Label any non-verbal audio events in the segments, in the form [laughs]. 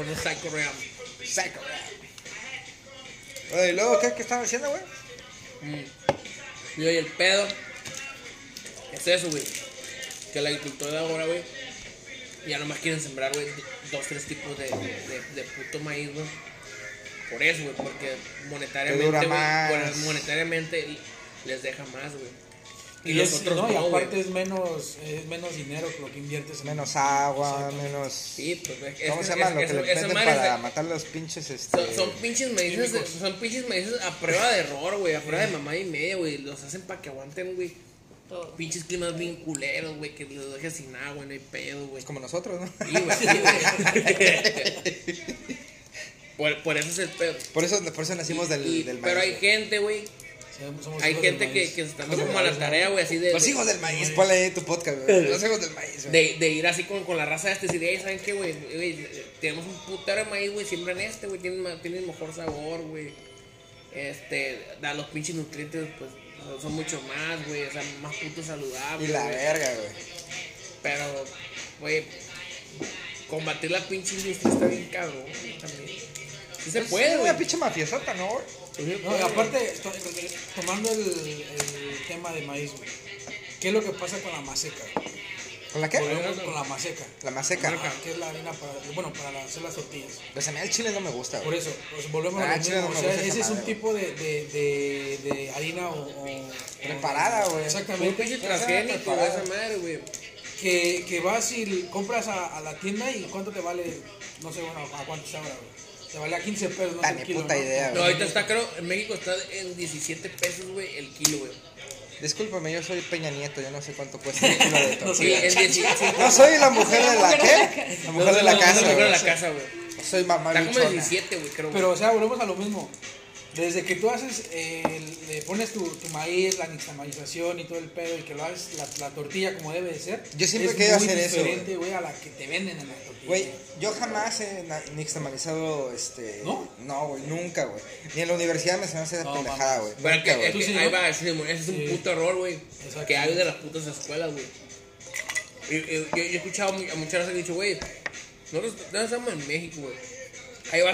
por un Psycho Realm. Psycho Oye, ¿y luego qué, qué estaban haciendo, güey? Y oye, el pedo es eso, güey. Que la agricultura de ahora, güey, ya nomás quieren sembrar, güey, dos, tres tipos de, de, de puto maíz, güey. Por eso, güey, porque monetariamente, güey, monetariamente les deja más, güey. Y, Y, los es- otros no, y no, aparte es menos, es menos dinero que lo que inviertes en Menos agua, menos... Sí, pues, es, ¿Cómo es- se llama es- lo que le es para de- matar los pinches, este... Son, son pinches Químicos. son pinches maíces a prueba de error, güey, a prueba de mamá y media, güey. Los hacen para que aguanten, güey. Todo. Pinches climas bien culeros, güey, que los dejes sin agua, no hay pedo, güey. Como nosotros, ¿no? Sí, güey, sí, güey. [laughs] por, por eso es el pedo. Por eso, por eso nacimos del, Y- del maíz. pero hay güey. gente, güey. Somos- Hay gente que, que se está dando como a la tarea, güey, así de. Los de- hijos del maíz, ponle ahí tu podcast, güey. Los hijos del maíz, güey. De, de ir así con, con la raza este y decir, "Ey, ¿saben qué, güey? Güey, Tenemos un putero de maíz, güey, siembran este, güey, tiene, ma- tiene mejor sabor, güey. Este, da los pinches nutrientes, pues, son mucho más, güey, o sea, más puto saludable. Y la verga, güey. Pero, güey, combatir la pinche industria está bien cabrón, güey, también. Sí se puede, Es güey. una pinche mafiosota, ¿no, güey? No, aparte, to- tomando el, el tema de maíz, güey, ¿qué es lo que pasa con la maseca? ¿Con la qué? Volvemos con la maseca. La maseca. Ah, que es la harina para, bueno, para hacer las tortillas. Pues a mí el chile no me gusta, Por eso, pues volvemos Ah, a chile, mismo. no O me sea, gusta esa ese es un tipo de, de, de, de harina o, o- Preparada, güey. Exactamente. transgénico, preparado. esa madre, güey. Que, que vas y compras a, a la tienda y cuánto te vale, no sé, bueno, a cuánto está ahora, güey. Te vale a 15 pesos, no Ah, sé ni el kilo, puta ¿no? idea, No, ahorita está, creo, en México está en 17 pesos, güey, el kilo, güey. Discúlpame, yo soy Peña Nieto, yo no sé cuánto cuesta un kilo de No tortilla. Sí, en 17. No soy la mujer de la qué? La mujer de la casa, No, de la güey. casa, güey. Soy mamá Está como luchona. 17, güey, creo. Pero, o sea, volvemos a lo mismo. Desde que tú haces, eh, le pones tu, tu maíz, la nixtamalización y todo el pedo y que lo haces la, la tortilla como debe de ser. Yo siempre es he querido muy hacer eso, diferente, güey, a la que te venden en la tortilla. Güey, yo jamás he nixtamalizado, este... ¿No? No, güey, nunca, güey. Ni en la universidad me enseñaron a hacer No, pendejada, güey. Nunca, que, es güey. ¿Tú que sí, ahí va, ese, ese es un Sí. puto error, güey. Que hay de las putas escuelas, güey. Yo, yo he escuchado a muchas veces que han dicho, güey, nosotros no estamos en México, güey.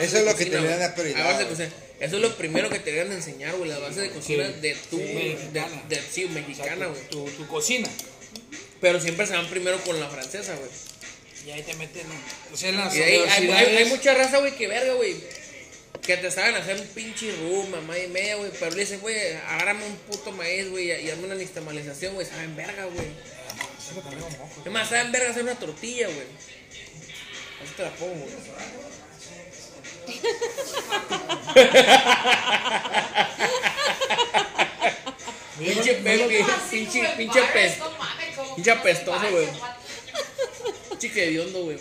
Eso es lo que te deberían güey. dar prioridad, Eso es lo primero que te deberían de enseñar, güey, las bases de cocina Sí. de tu, Sí, mexicana. de, sí, O sea, mexicana, tu- güey. tu, tu cocina. Pero siempre se van primero con la francesa, güey. Y ahí te meten, o sea, en las Y ahí hay, hay, universidades. hay mucha raza, güey, que verga, güey. Que te saben hacer un pinche rum, mamá y media, güey. Pero le dicen, güey, agárrame un puto maíz, güey, y hazme una nixtamalización, güey. Saben verga, güey. Es más, saben verga hacer una tortilla, güey. Así te la pongo, güey. Pinche Pepe, pinche, pinche pes, pinche apestoso, güey. Pinche que hediondo, güey.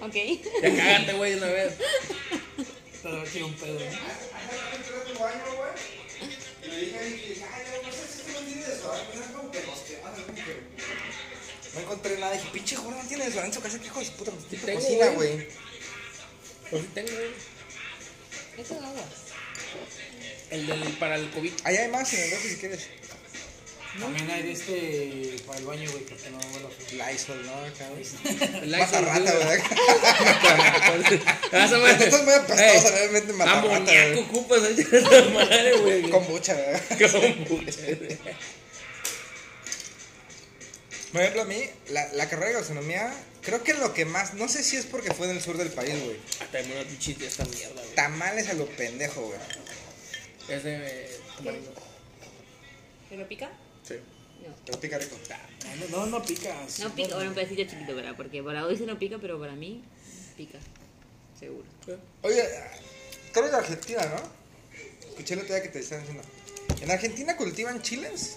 Ok. Ya cágate, güey, de una vez. Pero quiero un pedo. ¿no? No encontré nada. Dije, pinche no tiene desodorante en su casa. ¿Qué hijo de puta tipo tengo, cocina, güey. güey? Pues sí tengo, güey. Es agua. El del, para el COVID. Ahí hay más en el refri si quieres. También hay de este para el baño, güey, porque no huele a. Lysol, ¿no? Acá, güey. El Lysol, rata, güey. ¿verdad? Esa madre. Esto es muy apestoso, Ey, realmente mata rata, Amoníaco güey. ocupas esa madre, güey. Con mucha, ¿verdad? Kombucha, güey. Por ejemplo, a mí, la, la carrera de gastronomía, creo que lo que más, no sé si es porque fue en el sur del país, güey. Hasta en una de esta mierda, güey. Tamales a lo pendejo, güey. Es de tamarindo. ¿Pero pica? Sí. No. Pero pica rico. No, no, no picas. No pica, bueno, un pedacito chiquito, ¿verdad? Porque para hoy se no pica, pero para mí pica. Seguro. Oye, tú eres de Argentina, ¿no? Escuché el otro día que te estaban diciendo. ¿En Argentina cultivan chiles?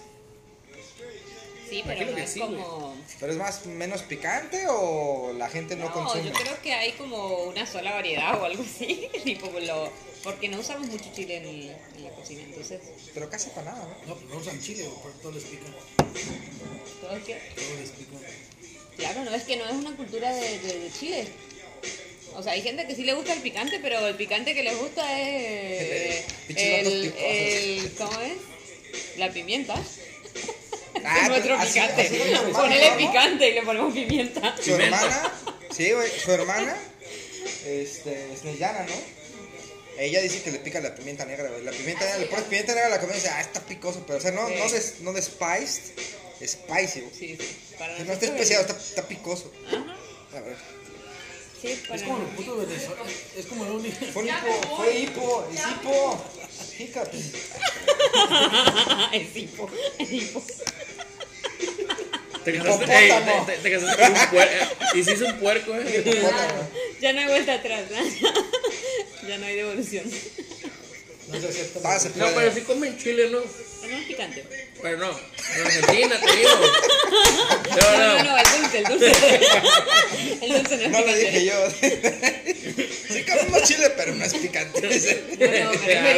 Sí, pero Imagino no que es sí, como... ¿Pero es más menos picante o la gente no, No, consume? yo creo que hay como una sola variedad o algo así. [laughs] tipo lo... Porque no usamos mucho chile en, el- en la cocina, entonces... Pero casi para nada, ¿no? No, no usan chile, güey, por todo les pica. Todo es que... Todo les pica. Claro, no es que no es una cultura de, de- de Chile. O sea, hay gente que sí le gusta el picante, pero el picante que les gusta es el, el- ¿cómo es? La pimienta. Ah, es nuestro así- picante. así Ponele ¿no? picante y le ponemos pimienta. Su hermana, sí, güey, su hermana, este, es Neyana, ¿no? Ella dice que le pica la pimienta negra, güey. La pimienta negra, le pones pimienta negra a la comida y dice, ah, está picoso, pero o sea, no, Sí. no, de, no de spiced, es spicy, güey. Sí, sí. Para No está especiado, está, está picoso. Ajá. A ver. Sí, para Es como el puto Venezuela. Es como el único. Fue hipo, fue hipo, es hipo. Hiccups. es hipo, es hipo. Te casaste, ey, te, te- te casaste con un puerco. Es un puerco, eh. Ya no hay vuelta atrás, ¿no? [laughs] ya no hay devolución. No se acepta. Ah, se No, pero sí comen chile, ¿no? No es picante. Pero no. En Argentina, te digo. No, No, no, el dulce, el dulce. El dulce no es No lo picante. dije yo. Sí comemos chile, pero no es picante. No, no, me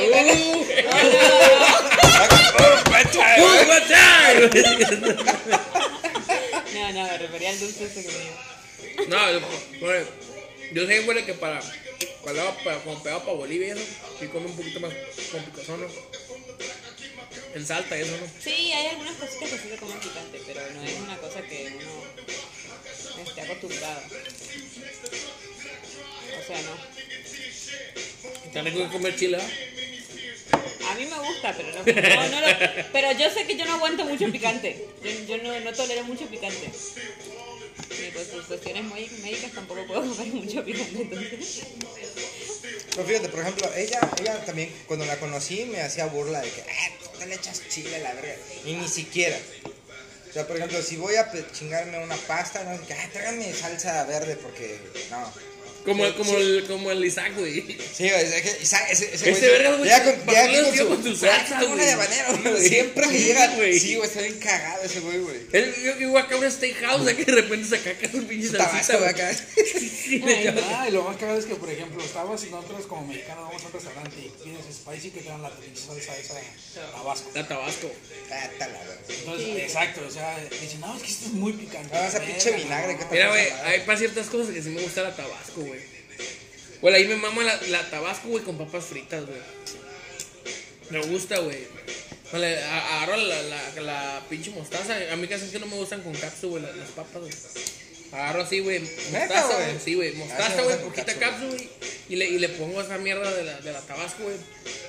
Uh, uh, what time? No, no, me refería al dulce ese que me dio. No, yo, bueno, yo sé, güey, que para cuando hago para, como pegado para Bolivia y sí come un poquito más con picazón, ¿no? En Salta y eso, ¿no? Sí, hay algunas cositas que sí se comen picante, pero no es una cosa que uno esté acostumbrado. O sea, no. Está rico que comer chile, ¿ah? A mí me gusta, pero no, no, no lo- pero yo sé que yo no aguanto mucho picante. Yo, yo no, no tolero mucho picante. Y pues por cuestiones muy médicas tampoco puedo comer mucho picante, entonces. Pero fíjate, por ejemplo, ella, ella también, cuando la conocí, me hacía burla de que, ah, te le echas chile a la verga. Y ni siquiera. O sea, por ejemplo, si voy a chingarme una pasta, no qué, ah, tráigame salsa verde porque, no. Como, Sí, como, sí. el, como el Isaac, güey. Sí, güey, es que Isaac- ese, ese, Ese verga, güey, Ya con, ¿para ya con su, con tu "Ah, salsa, una güey?" de habanero, güey. Siempre que Sí, llega, güey. sí, güey, está bien cagado ese güey, güey. Él, yo que acá a un steakhouse, que de repente se caca un pinche salsita, tabasco, güey. acá. [laughs] Sí. [laughs] Ah, y lo más cagado es que, por ejemplo, estabas nosotros como mexicanos, vamos a un restaurante y pides spicy que te dan la pinche salsa esa tabasco. La Tabasco. Ah. Entonces, exacto, o sea, dicen, no, es que esto es muy picante. Ah, esa pinche vinagre, no. ¿qué te Mira, güey, hay para ciertas cosas que sí me gusta la Tabasco, güey. Güey, ahí me mama la, la Tabasco, güey, con papas fritas, güey. Me gusta, güey. Vale, agarro la, la, la pinche mostaza. A mí casi que no me gustan con capsu, güey, las, las papas, güey. Agarro así, güey, mostaza, güey? Sí, güey, mostaza, güey, poquita capsu, güey. Y le, y le pongo esa mierda de la, de la Tabasco, güey.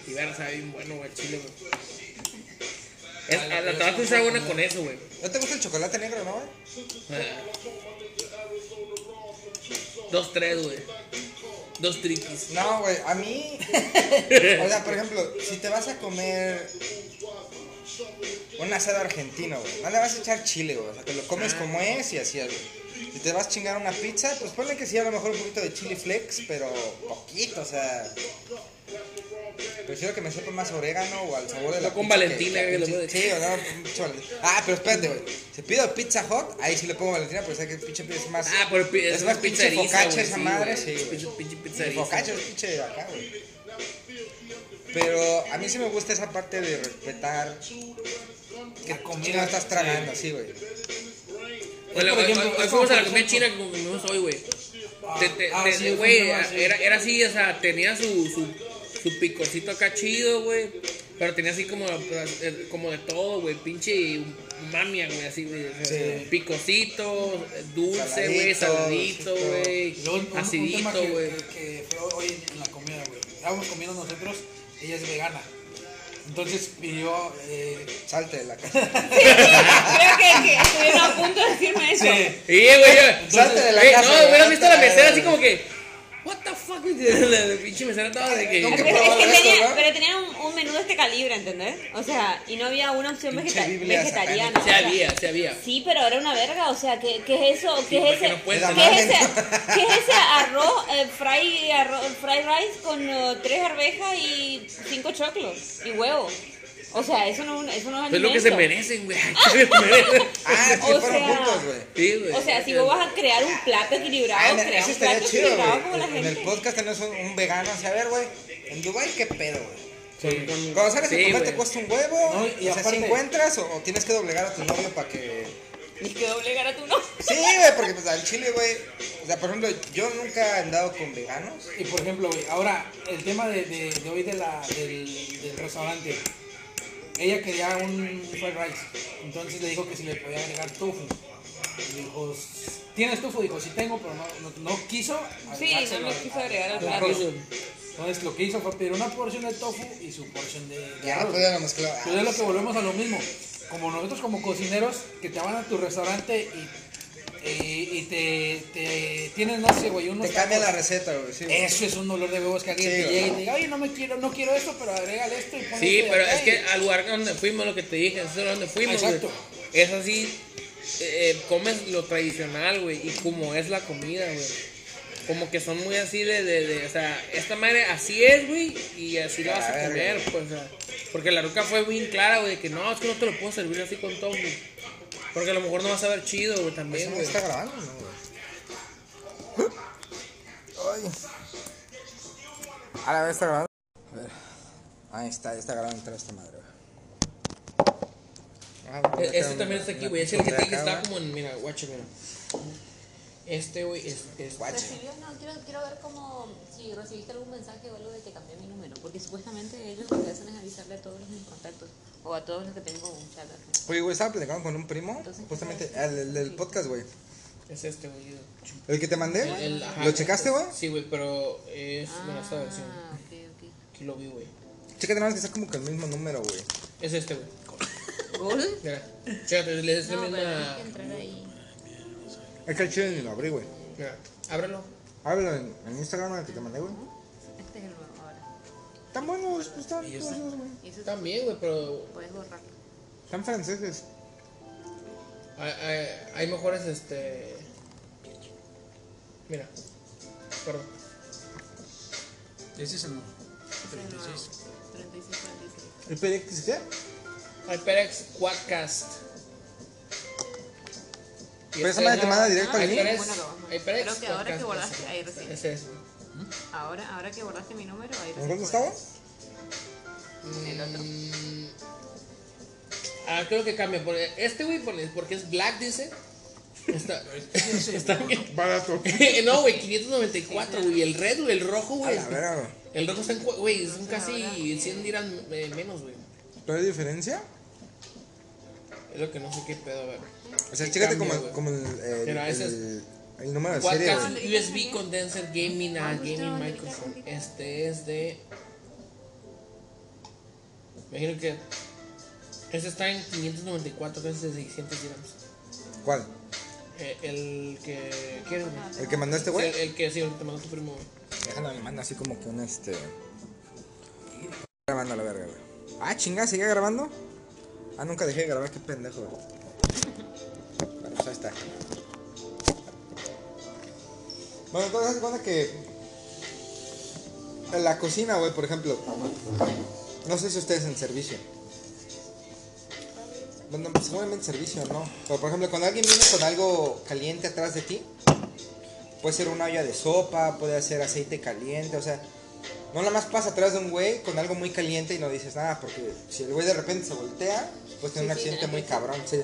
Y ver, sabe bien bueno, güey, el chile, güey. Es- la, Tabasco me buena con eso, güey. ¿No te gusta el chocolate negro, no, güey? Ah. Dos, tres, güey. Dos triquis. No, güey, a mí. [laughs] o sea, por ejemplo, si te vas a comer un asado argentino, güey, no le vas a echar chile, güey. O sea, te lo comes como es y así, güey. Si te vas a chingar una pizza, pues ponle que sí, a lo mejor un poquito de chili flex, pero poquito, o sea. Prefiero que me sepa más orégano o al sabor de la No con pizza que- Valentina, que que lo pinche- puede- Sí, o no. Ah, pero espérate, güey. Si pido pizza hot, ahí sí le pongo Valentina, pero sé que el pinche es más. Ah, pero pi- es más pinche focacha güey, esa sí, madre, sí. Pinche, pinche pizza El eriza, focacha es pinche de acá, güey. Pero a mí sí me gusta esa parte de respetar que comida. estás tragando, sí, güey. Bueno, por hoy- ejemplo, hoy- hoy fuimos a la comida china como comimos hoy, güey. Ah, ah, Güey, era, era así, o sea, tenía su, su, su picocito acá chido, güey. Pero tenía así como, eh, como de todo, güey. Pinche mamia, güey, así, güey. Sí. Picocito, dulce, güey, Saladito, güey. Acidito, que- güey. Que, que fue hoy en la comida, güey. Estábamos comiendo nosotros, ella es vegana. Entonces pidió. Eh, Salte de la casa. Creo que, que estuvieron a punto de decirme eso. sí, Sí, güey. Salte de la casa, No, güey, hubieras visto a la mesera así como que. [laughs] Pero tenía un, un menú de este calibre, ¿entendés? O sea, y no había una opción vegeta- vegetariana. Se o sea, había, se había. Sí, pero era una verga, o sea, ¿qué, qué es eso? ¿Qué Sí, es ese? no [laughs] ¿Qué es ese, qué es ese arroz, eh, fry, arroz, fry rice con eh, tres arvejas y cinco choclos y huevo? O sea, eso no, eso no es Es lo que se merecen, güey. [laughs] Ah, sí, O fueron sea, juntos, güey. Sí, güey. O sea, si vos vas a crear un plato Ah, equilibrado, crea eso un plato chido, equilibrado como la güey. En el gente. podcast tenemos un, un vegano, así, a ver, güey. En Dubai ¿qué pedo, güey? Con- Cuando sales sí, a comer te cuesta un huevo. No, y o sea, si aparte- encuentras o, o tienes que doblegar a tu novio para que. Ni que doblegar a tu no. Sí, güey, porque pues al chile, güey. O sea, por ejemplo, yo nunca he andado con veganos. y por ejemplo, güey, ahora el tema de, de, de hoy de la, del, del restaurante. Ella quería un fried rice. Entonces le dijo que si le podía agregar tofu. Y dijo, ¿tienes tofu? Dijo, sí tengo, pero no, no, no quiso. Sí, no al- quiso agregar al Entonces, plato. Entonces lo que hizo fue pedir una porción de tofu y su porción de, de Ya, pues ya lo mezcló. Pero es lo que volvemos a lo mismo. Como nosotros como cocineros que te van a tu restaurante y, y, y te, te tienen, no sé, güey, unos Te cambia la receta, güey. Sí, güey. Eso es un dolor de huevos que alguien Sí, te güey. llegue y te diga, oye, no me quiero, no quiero esto, pero agrégale esto y pon Sí, esto pero acá", es que al lugar donde fuimos, lo que te dije, es donde fuimos, güey. Exacto. Es así, eh, comes lo tradicional, güey, y como es la comida, güey. Como que son muy así de, de, de, o sea, esta madre así es, güey, y así la vas a comer, güey. pues, o sea, porque la ruca fue bien clara, güey, de que no, es que no te lo puedo servir así con todo, güey. Porque a lo mejor no vas a ver chido, güey, ¿Eso también, no güey. está grabando, no, güey? Ay. Ahora está grabando. A ver. Ahí está, ya está grabando toda esta madre, güey. Ah, E- Este también está aquí, güey, es el que acá, está como en, mira, guache, mira. Este, güey, es, es, Guache. Recibió, no, quiero, quiero ver cómo, si recibiste algún mensaje o algo de que cambié mi número, porque supuestamente ellos lo que hacen es avisarle a todos mis contactos, o a todos los que tengo un chat. Oye, güey, estaba platicando con un primo, Entonces, justamente, ¿qué el, el del podcast, güey. es este, güey. ¿El que te mandé? El- el- ajá. ¿Lo checaste, güey? Sí, güey, pero es, bueno, esta versión. Ah, ok, ok. Aquí lo vi, güey. Chécate nada más que está como que el mismo número, güey. Es este, güey. ¿Gol? Mira, chécate, le des la misma. Es que el chile ni lo abrí, güey. Mira, ábrelo. Ábrelo en, en Instagram, el que te mandé, güey. Este es el nuevo ahora. Están buenos, pues están todos los, güey. Y eso También, güey, pero puedes borrar. Están franceses. hay, hay, hay mejores, este. Mira, perdón. Ese es el nuevo. Ese es el nuevo. 36, 46. ¿El PDX qué? HyperX Quadcast. Y Pero esa madre te manda directo al Ah, link. HyperX Creo que ahora que borraste, ahí recién. Ese es. Ahora, ahora que borraste mi número, ahí ¿En recién cuánto puedes. estaba? El otro. Mm, Ah, creo que cambia. porque Este, güey, pone- porque es black, dice. Está, [laughs] [laughs] está bien. Barato. [laughs] no, güey, 594, güey. El red, güey, el rojo, güey. El rojo está en, güey, son casi 100 dirán eh, menos, güey. ¿No hay diferencia? Es lo que no sé qué pedo, a ver. O sea, chécate cambia, como, como el, el, Mira, ese el, el número de serie. USB Condenser Gaming a Gaming Microphone. Este es de. Imagino que. Este está en 594, que es de 600 dirhams. ¿Cuál? Eh, el que. ¿Quieres? ¿El que mandó este güey? El, el que sí, el que te mandó tu primo, güey. Déjalo, me manda así como que un este. Grabando a la verga, güey. Ah, chingada, ¿sigue grabando? Ah, nunca dejé de grabar, qué pendejo, güey. Pues ahí está. Bueno, entonces de cuenta que. En la cocina, güey, por ejemplo. No sé si ustedes en servicio. Bueno, pues, seguramente servicio, ¿no? Pero por ejemplo, cuando alguien viene con algo caliente atrás de ti, Puede ser una olla de sopa, puede ser aceite caliente, o sea, no nada más pasa atrás de un güey con algo muy caliente y no dices nada, porque si el güey de repente se voltea, pues tiene un Sí, accidente muy cabrón, sí.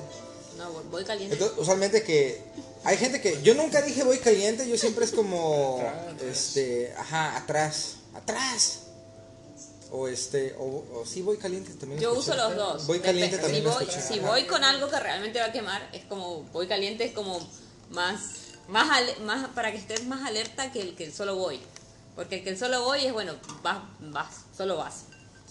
No, voy- caliente. Entonces, usualmente que hay gente que yo nunca dije voy caliente, yo siempre es como Atrás. este, ajá, atrás, atrás. O este, o, o sí voy caliente también. Yo escuché. uso los dos. Voy caliente también. Si voy, escuché. si Ajá. voy con algo que realmente va a quemar, es como voy caliente, es como más, más, ale- más para que estés más alerta que el que el solo voy. Porque el que el solo voy es bueno, vas, vas, solo vas.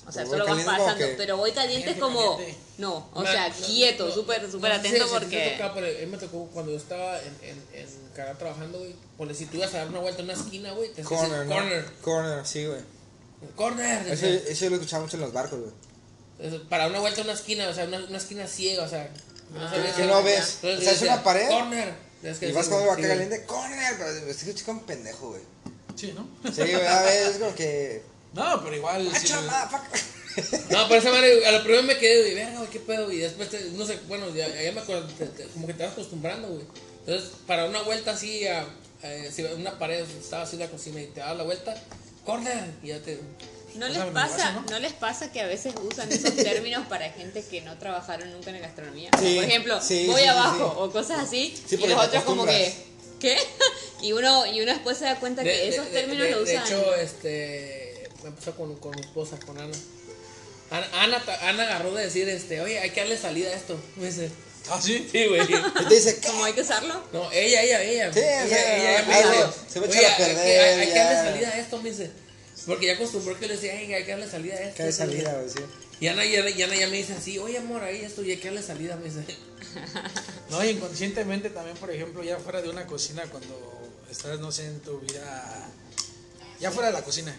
O sea, voy solo vas pasando. que- Pero voy caliente es como. No, o sea, no, quieto, no, súper, no súper atento porque. tocaba, pero a mí me tocó cuando yo estaba en, en, en Canadá trabajando, güey. Ponle, si tú ibas a dar una vuelta en una esquina, güey, te Corner, ¿no? corner. Corner, sí, güey. Corner. Eso, eso yo lo escuchaba mucho en los barcos, güey. Eso, Para una vuelta en una esquina, o sea, una, una esquina ciega, o sea. No sabías Que no ves. Entonces, O sea, es una pared. Corner. Es que Y vas acá sí, caliente, corner, pero escuchas como un pendejo, güey. Sí, ¿no? Sí, güey, a ver, es como que. No, pero igual. si ¡Macho, me-! No, pero esa madre, a lo primero me quedé, güey, verga, güey, qué pedo. Y después, te- no sé, bueno, ya, ya me acuerdo, te- te- como que te vas acostumbrando, güey. Entonces, para una vuelta así, a, a- si una pared, estaba así la cocina y te das la vuelta, corner, y ya te. ¿No les, Pásame el pasa, ¿no? ¿No les pasa que a veces usan esos [laughs] términos para gente que no trabajaron nunca en la gastronomía? Sí, Por ejemplo, sí, voy sí, abajo sí. o cosas así. Sí, y los otros como que. ¿qué? [laughs] y, uno, y uno después se da cuenta que De- esos de- términos de- lo de usan. hecho, este, me pasó con, con mi esposa, con Ana. Ana, Ana, agarró de decir, este, oye, hay que darle salida a esto. [laughs] Me dice, ¿Ah, sí? sí, güey. [laughs] Y te dice, ¿qué? ¿Cómo hay que usarlo? No, ella, ella, ella. Sí, o ella, sea, ella, me algo, dice, se va a "Oye, echar a hay que- perder, Hay, hay que darle ya". salida a esto, me dice. Porque ya acostumbró que le decía, "Ey, hay que darle salida a esto. ¿Qué salida, güey? Sí. Y Ana, y Ana, y Ana ya me dice así, oye, amor, ahí esto, y hay que darle salida, me dice. [laughs] No, y inconscientemente también, por ejemplo, ya fuera de una cocina, cuando estás, no sé, en tu vida, ya fuera de la cocina,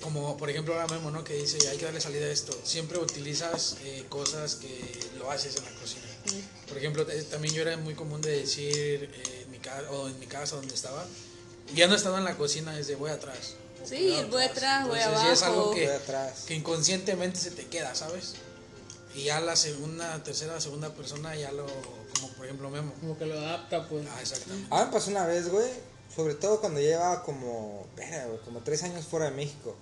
como por ejemplo ahora mismo, ¿no? Que dice, hay que darle salida a esto, siempre utilizas eh, cosas que lo haces en la cocina. Por ejemplo, te- también yo era muy común de decir, eh, en mi casa, o en mi casa donde estaba, ya no estaba en la cocina, desde voy atrás. Sí, voy voy atrás, voy Entonces, ya es algo abajo. que, Voy atrás. que inconscientemente se te queda, ¿sabes? Y ya la segunda, tercera, segunda persona ya lo, como por ejemplo Memo. Como que lo adapta, pues. Ah, exactamente. A mí me pasó una vez, güey, sobre todo cuando llevaba como, como tres años fuera de México.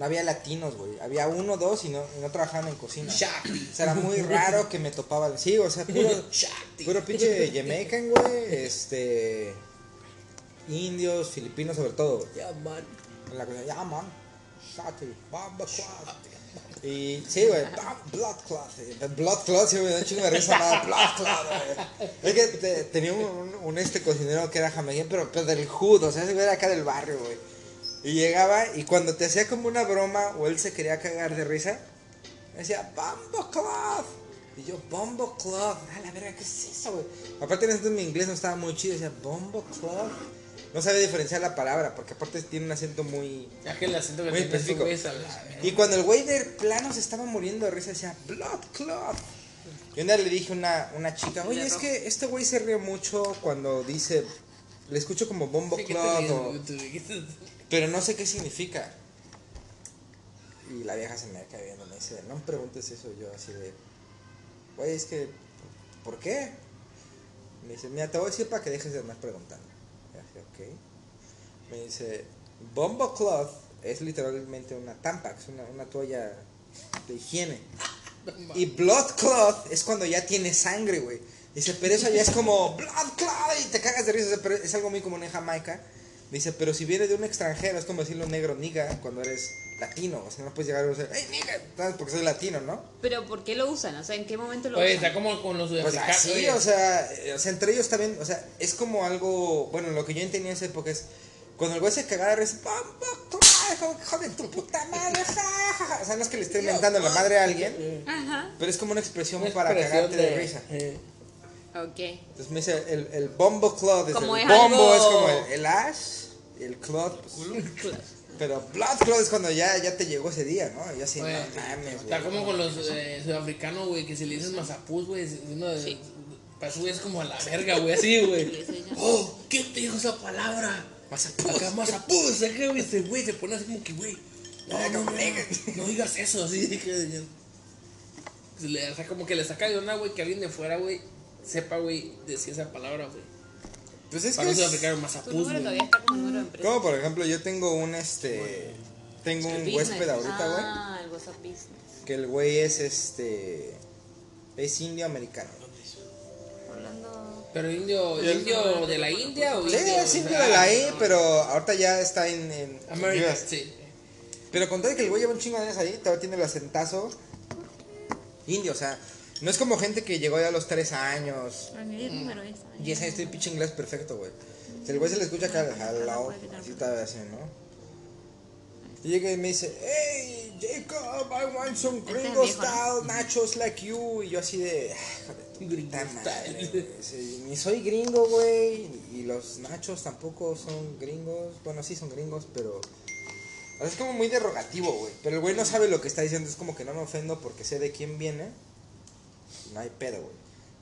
No había latinos, güey. Había uno, dos y no, y no trabajaban en cocina. Shakti. O sea, era muy [laughs] raro que me topaba. Sí, o sea, puro, [laughs] Shakti. puro pinche Jamaican, güey. Este. Indios, filipinos, sobre todo. Ya, man. En la cocina, ya, man. Shati, Bamba. Y sí, güey, Blood Clot. Blood Clot, sí, güey, de hecho me risa nada. [laughs] Blood Clot, güey. Es que te- tenía un, un, un este cocinero que era jamaiquín, pero, pero del hood, o sea, ese güey era acá del barrio, güey. Y llegaba y cuando te hacía como una broma o él se quería cagar de risa, me decía, Bamba Clot. Y yo, Bombo Club. A la verga, ¿qué es eso, güey? Aparte, en ese mi inglés no estaba muy chido. Decía, Bombo Club. No sabía diferenciar la palabra, porque aparte tiene un acento muy. Ya que el acento que Muy tiene específico. la- Y cuando el güey de plano se estaba muriendo de risa, decía, Blood Club. Y un día le dije a una, una chica, oye, es que este güey se ríe mucho cuando dice. Le escucho como Bombo Sí, ¿qué te Club, o- pero no sé qué significa. Y la vieja se me queda viendo, me dice, no me preguntes eso. Yo así de, güey, es que, ¿por qué? Me dice, mira, te voy a decir para que dejes de andar preguntando. Y así, ok. Me dice, Bombo Cloth es literalmente una Tampax, una, una toalla de higiene. Y Blood Cloth es cuando ya tiene sangre, güey. Dice, pero eso ya es como Blood Cloth y te cagas de risa. Pero es algo muy común en Jamaica. Dice, pero si viene de un extranjero, es como decirlo negro niga cuando eres latino. O sea, no puedes llegar y decir, hey, niga, porque soy latino, ¿no? Pero ¿por qué lo usan? O sea, ¿en qué momento lo Oye, usan? está como con los Pues así, oye. o sea, eh, o sea, entre ellos también, o sea, es como algo, bueno, lo que yo entendía en esa época es, cuando el güey se cagaba de risa, "Bombo Cloth, hijo, hijo de tu puta madre, ja, ja, ja". O sea, no es que le esté inventando la madre a alguien, Ajá. pero es como una expresión Una para cagarte de, risa. eh, Ok. Entonces me dice, el, el bombo club, es Como el es bombo algo- es como el, el ash, y el club, pues, [laughs] pero blood club es cuando ya, ya te llegó ese día, ¿no? Y así, oye, no mames, está como con los eh, sudafricanos, güey, que si le dices mazapús, güey, es uno de... Sí. Para eso, güey, es como a la verga, güey, así, Sí, güey. Oh, ¿quién te dijo esa palabra? Mazapús. Acá mazapús, acá, güey, ese güey se pone así como que, güey, no, no, digas eso, así, [laughs] que... O sea, como que le saca de una, güey, que alguien de fuera, güey, sepa, güey, decir esa palabra, güey. Pues es Para que es, número güey. todavía está como número de empresa. como por ejemplo, yo tengo un, este, tengo un Business. huésped ahorita, güey, Ah, el WhatsApp Business. que el güey es, este, es indio americano. Pero indio, indio de la India o Sí, indio es indio de la I, pero ahorita ya está en, en América, sí. Pero con todo que el güey lleva un chingo de años ahí, todavía tiene el acentazo indio, o sea, no es como gente que llegó ya a los 3 años, mira el número. 10 años, tiene pinche inglés perfecto, güey. Si el güey se le escucha acá, hello, así está así, ¿no? Y llega y me dice, hey, Jacob, I want some Este gringo style nachos like you. Y yo así de, "Ah, hijo de tu Gringo puta style. madre, güey". Sí, Ni soy gringo, güey, y los nachos tampoco son gringos. Bueno, sí son gringos, pero... Es como muy derogativo, güey. Pero el güey no sabe lo que está diciendo. Es como que no me ofendo porque sé de quién viene. No hay pedo, güey.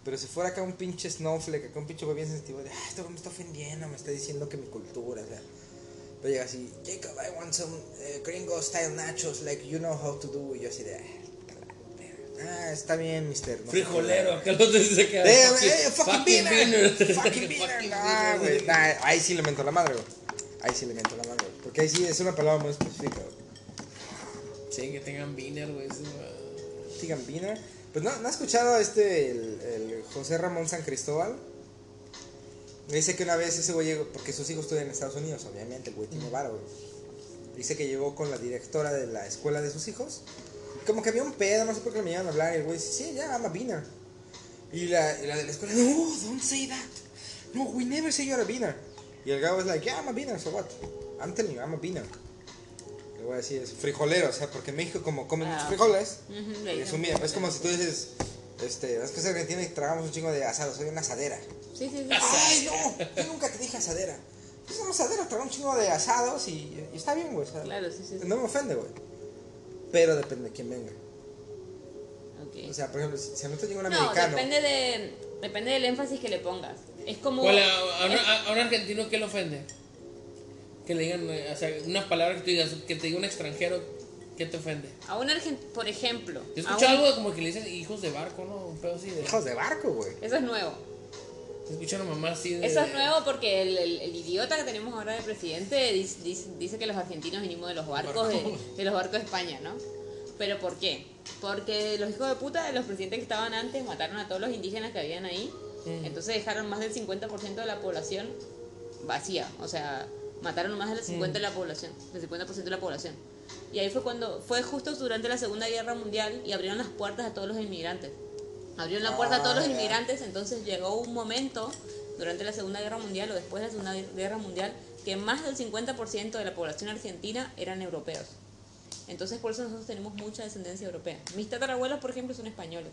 Pero si fuera acá un pinche snowflake, acá un pinche güey bien sensitivo de, ah, esto me está ofendiendo, me está diciendo que mi cultura, o sea. Pero llega así, Jacob, I want some eh, gringo style nachos, like you know how to do. Y yo así de, "Ah, ah, está bien, mister. no Frijolero, qué". acá los dice que. Eh, eh, fucking beaner. Fucking [laughs] beaner. Nah, güey. nah, ahí sí le meto la madre, güey. Ahí sí le meto la madre, güey. Porque ahí sí es una palabra muy específica, güey. Sí, que tengan beaner, güey. uh, Digan beaner. Pues no, ¿no has escuchado este, el, el José Ramón San Cristóbal? Dice que una vez ese güey llegó, porque sus hijos estudian en Estados Unidos, obviamente, el güey tiene varo, güey. Dice que llegó con la directora de la escuela de sus hijos. Como que había un pedo, no sé por qué me iban a hablar. Y el güey dice, sí, ya, I'm a beaner. Y la, y la de la escuela, no, don't say that. No, we never say you're a beaner. Y el gabo es like, yeah, I'm a beaner, so what? I'm telling you, I'm a beaner. Voy a decir, es frijolero, o sea, porque en México como comen muchos Ah. frijoles, Ujú, le y dicen. es. Es como si tú dices, este, es que soy argentino y tragamos un chingo de asado, soy una asadera. Sí, sí, sí. Ay, no, yo nunca te dije asadera. Yo soy una asadera, trago un chingo de asados y, y está bien, güey. o sea, Claro, sí, sí. sí. No me ofende, güey. Pero depende de quién venga. Ok. O sea, por ejemplo, si, si a nosotros llega un No, americano. depende, de, depende del énfasis que le pongas. Es como... ¿Cuál, a, a- a un argentino qué le ofende? Que le digan, o sea, una palabra que tú digas, que te diga un extranjero, ¿qué te ofende? A un argentino, por ejemplo... Yo escuché un- algo como que le dicen hijos de barco, ¿no? Un pedo así de. Hijos de barco, güey. Eso es nuevo. Escuché una mamá así de. Eso es nuevo porque el, el- el idiota que tenemos ahora de presidente dice, dice, dice que los argentinos venimos de los barcos de, de los barcos de España, ¿no? ¿Pero por qué? Porque los hijos de puta de los presidentes que estaban antes mataron a todos los indígenas que habían ahí. Entonces dejaron más del 50% de la población vacía. O sea, mataron más del 50% de la población. Del 50% de la población. Y ahí fue cuando, fue justo durante la Segunda Guerra Mundial y abrieron las puertas a todos los inmigrantes. Abrieron la puerta a todos los Ah, inmigrantes, entonces llegó un momento durante la Segunda Guerra Mundial o después de la Segunda Guerra Mundial que más del 50% de la población argentina eran europeos. Entonces por eso nosotros tenemos mucha descendencia europea. Mis tatarabuelos, por ejemplo, son españoles,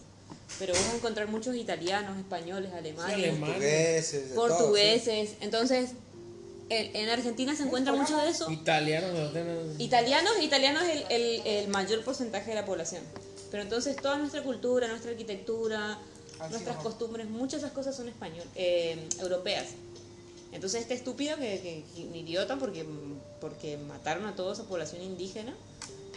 pero vas a encontrar muchos italianos, españoles, alemanes, alemán. Portugueses, de todo, portugueses. Entonces, en, en Argentina se encuentra mucho de eso. Italianos, no Italianos, italianos es el, el, el mayor porcentaje de la población. Pero entonces toda nuestra cultura, nuestra arquitectura, Así nuestras no. costumbres, muchas de esas cosas son español, eh, europeas. Entonces este estúpido que, que, que un idiota porque, porque mataron a toda esa población indígena,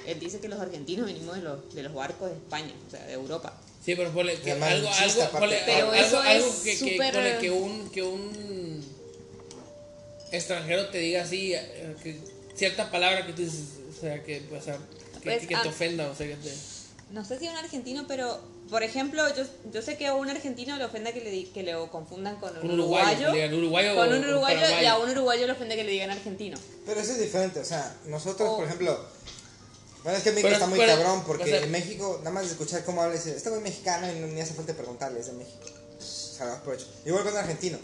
él dice que los argentinos venimos de los, de los barcos de España, o sea, de Europa. Sí, pero ponle que algo, algo, ponle, Pero algo, eso algo es que, que, súper- ponle que un, que un extranjero te diga así, eh, que cierta palabra que tú dices, o sea, que, o sea, que, Pues, que ah. te ofenda, o sea, que te... No sé si un argentino, pero por ejemplo, yo, yo sé que a un argentino le ofende que le, que le confundan con un, Un uruguayo, con un o uruguayo y a un uruguayo le ofende que le digan argentino. Pero eso es diferente, o sea, nosotros, por ejemplo, bueno, es que México Pero- está muy pero- cabrón porque o sea- en México, nada más de escuchar cómo habla, dice, este güey es mexicano y no, ni hace falta preguntarle, es de México. O sea, aprovecho. Igual con un argentino.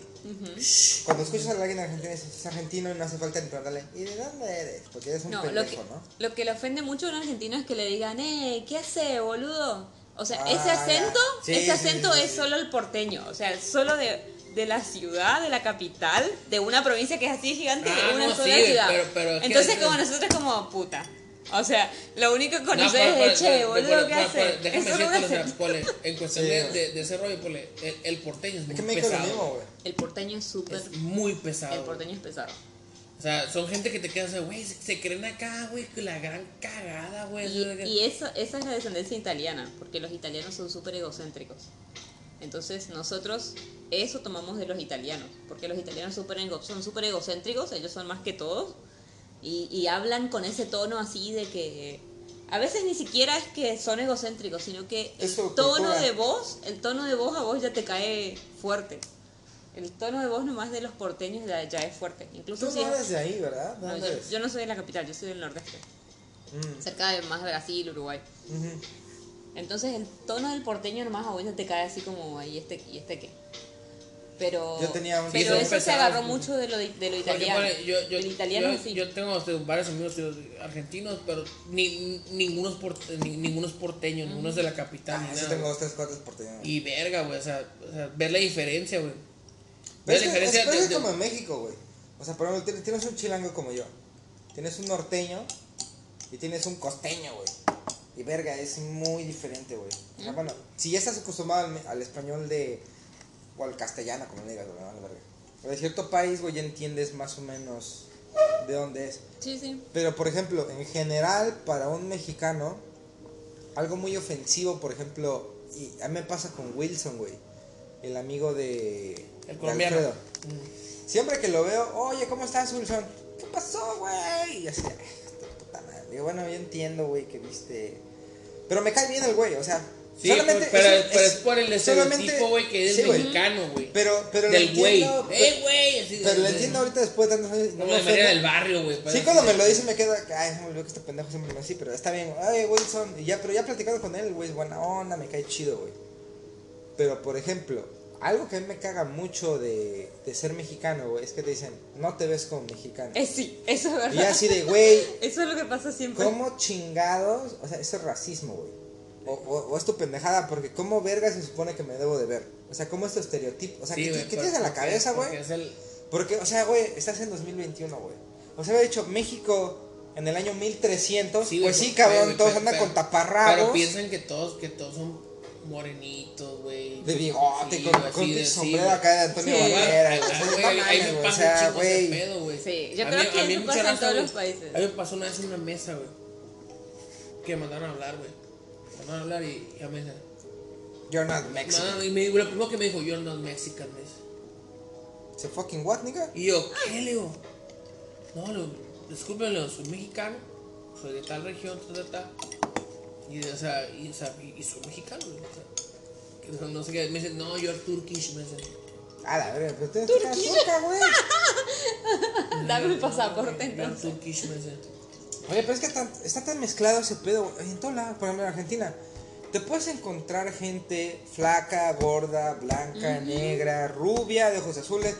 Cuando escuchas a alguien argentino, dices, es argentino y no hace falta ni preguntarle, ¿y de dónde eres? Porque eres un No, lo pendejo, que, ¿no? lo que le ofende mucho a un argentino es que le digan, eh, ¿qué hace, boludo? O sea, Ah, ese ya. acento, Sí, ese sí, acento sí, es solo el porteño, o sea, solo de, de la ciudad, de la capital, de una provincia que es así gigante, Ah, de una no, sola sí, ciudad. pero- pero es que- Entonces, como nosotros, como puta. O sea, lo único que conoces pero- es, pero- che, pero- boludo, ¿qué hace? Déjame decirte, o sea, acento. ponle, en cuestión Sí, de, de, de ese rollo, ponle, el, el porteño es muy Es que pesado. mismo. El porteño es súper... Es muy pesado. El porteño es pesado. O sea, son gente que te queda, o sea, güey, se, se creen acá, güey, que la gran cagada, güey. Y, y eso, esa es la descendencia italiana, porque los italianos son súper egocéntricos. Entonces nosotros eso tomamos de los italianos, porque los italianos súper ego- son súper egocéntricos, ellos son más que todos, y, y hablan con ese tono así de que a veces ni siquiera es que son egocéntricos, sino que el tono de voz, el tono de voz a vos ya te cae fuerte. El tono de voz nomás de los porteños ya, ya es fuerte. Incluso Tú si no es- eres de ahí, ¿verdad? ¿De no, dónde yo, no soy de la capital, yo soy del nordeste, Mm, cerca de más Brasil, Uruguay. Entonces el tono del porteño nomás a veces te cae así como, ¿y este, y este qué? Pero, Yo tenía un- pero eso se agarró mucho de lo, de, de lo Porque, italiano. yo, yo, el italiano yo, sí. yo tengo varios amigos argentinos, pero ni, ninguno, es por- ni- ninguno es porteño, ninguno es de la capital. Ah, nada, tengo dos, tres, cuatro porteños. Y verga, güey, o sea, o sea, ver la diferencia, güey. Ver es la diferencia es- de- es de- como en México, güey. O sea, por ejemplo, tienes- un chilango como yo. Tienes un norteño y tienes un costeño, güey. Y verga, es muy diferente, güey. O sea, bueno, si ya estás acostumbrado al, al español de. O al castellano, como le digas, güey, vale, verga. Pero de cierto país, güey, ya entiendes más o menos de dónde es. Sí, sí. Pero, por ejemplo, en general, para un mexicano, algo muy ofensivo, por ejemplo, y a mí me pasa con Wilson, güey, el amigo de, El de colombiano. Alfredo. Siempre que lo veo, oye, ¿cómo estás, Wilson? ¿Qué pasó, güey? Y así, "Ay, esta puta madre". Digo, bueno, yo entiendo, güey, que viste. Pero me cae bien el güey, o sea, Sí, Solamente pero, es- pero es- por el estereotipo, güey, que es sí, mexicano, güey. Pero, pero Del güey. ¡Eh, güey! Así Pero lo entiendo ahorita después de tantos años. no Como me de María del barrio, güey. Sí, parece. cuando me lo dice me quedo, ay, se me olvidó que este pendejo siempre me así, pero está bien, ay, Wilson, y ya, pero ya platicando con él, güey, es buena onda, me cae chido, güey. Pero, por ejemplo, algo que a mí me caga mucho de, de ser mexicano, güey, es que te dicen, no te ves como mexicano. Eh, sí, eso es verdad. Y así de, güey, [laughs] Eso es lo que pasa siempre. ¿cómo chingados? O sea, eso es racismo, güey. O, o, o es tu pendejada, porque ¿cómo verga se supone que me debo de ver? O sea, ¿cómo es tu estereotipo? O sea, Sí, ¿qué, tienes en la cabeza, porque güey? el- Porque, o sea, güey, estás en 2021, güey. O sea, había dicho México en el año 1300. Sí, pues sí, cabrón, todos pero- andan pero- con taparrabos. Pero piensan que todos, que todos son morenitos, güey. De bigote, Sí, con, güey, con así de- sí, sombrero acá de Antonio Sí. Banderas, güey. O sea, güey. Sí, yo A creo mí- que eso pasa en todos los países. A mí me pasó una vez en una mesa, güey. Que me mandaron a hablar, güey. Me mandaron a hablar y ya me dijeron. You're not Mexican. "No", y me, lo primero que me dijo, you're not Mexican, me dice. ¿Se fucking what, nigga? Y yo, ¿qué, Leo? No, Leo, disculpen, Leo, soy mexicano, soy de tal región, tal, tal, tal. Y, o sea, y, o sea, y, y soy mexicano, o sea, que no, no sé qué, me dicen, no, you're Turkish, me dicen. A la verga, pero que cara turca, güey. [laughs] Dame mi pasaporte You're entonces. Turkish, me dicen. Oye, pero es que tan- está tan mezclado ese pedo. En todos lados, por ejemplo en Argentina. Te puedes encontrar gente flaca, gorda, blanca, negra, rubia, de ojos azules,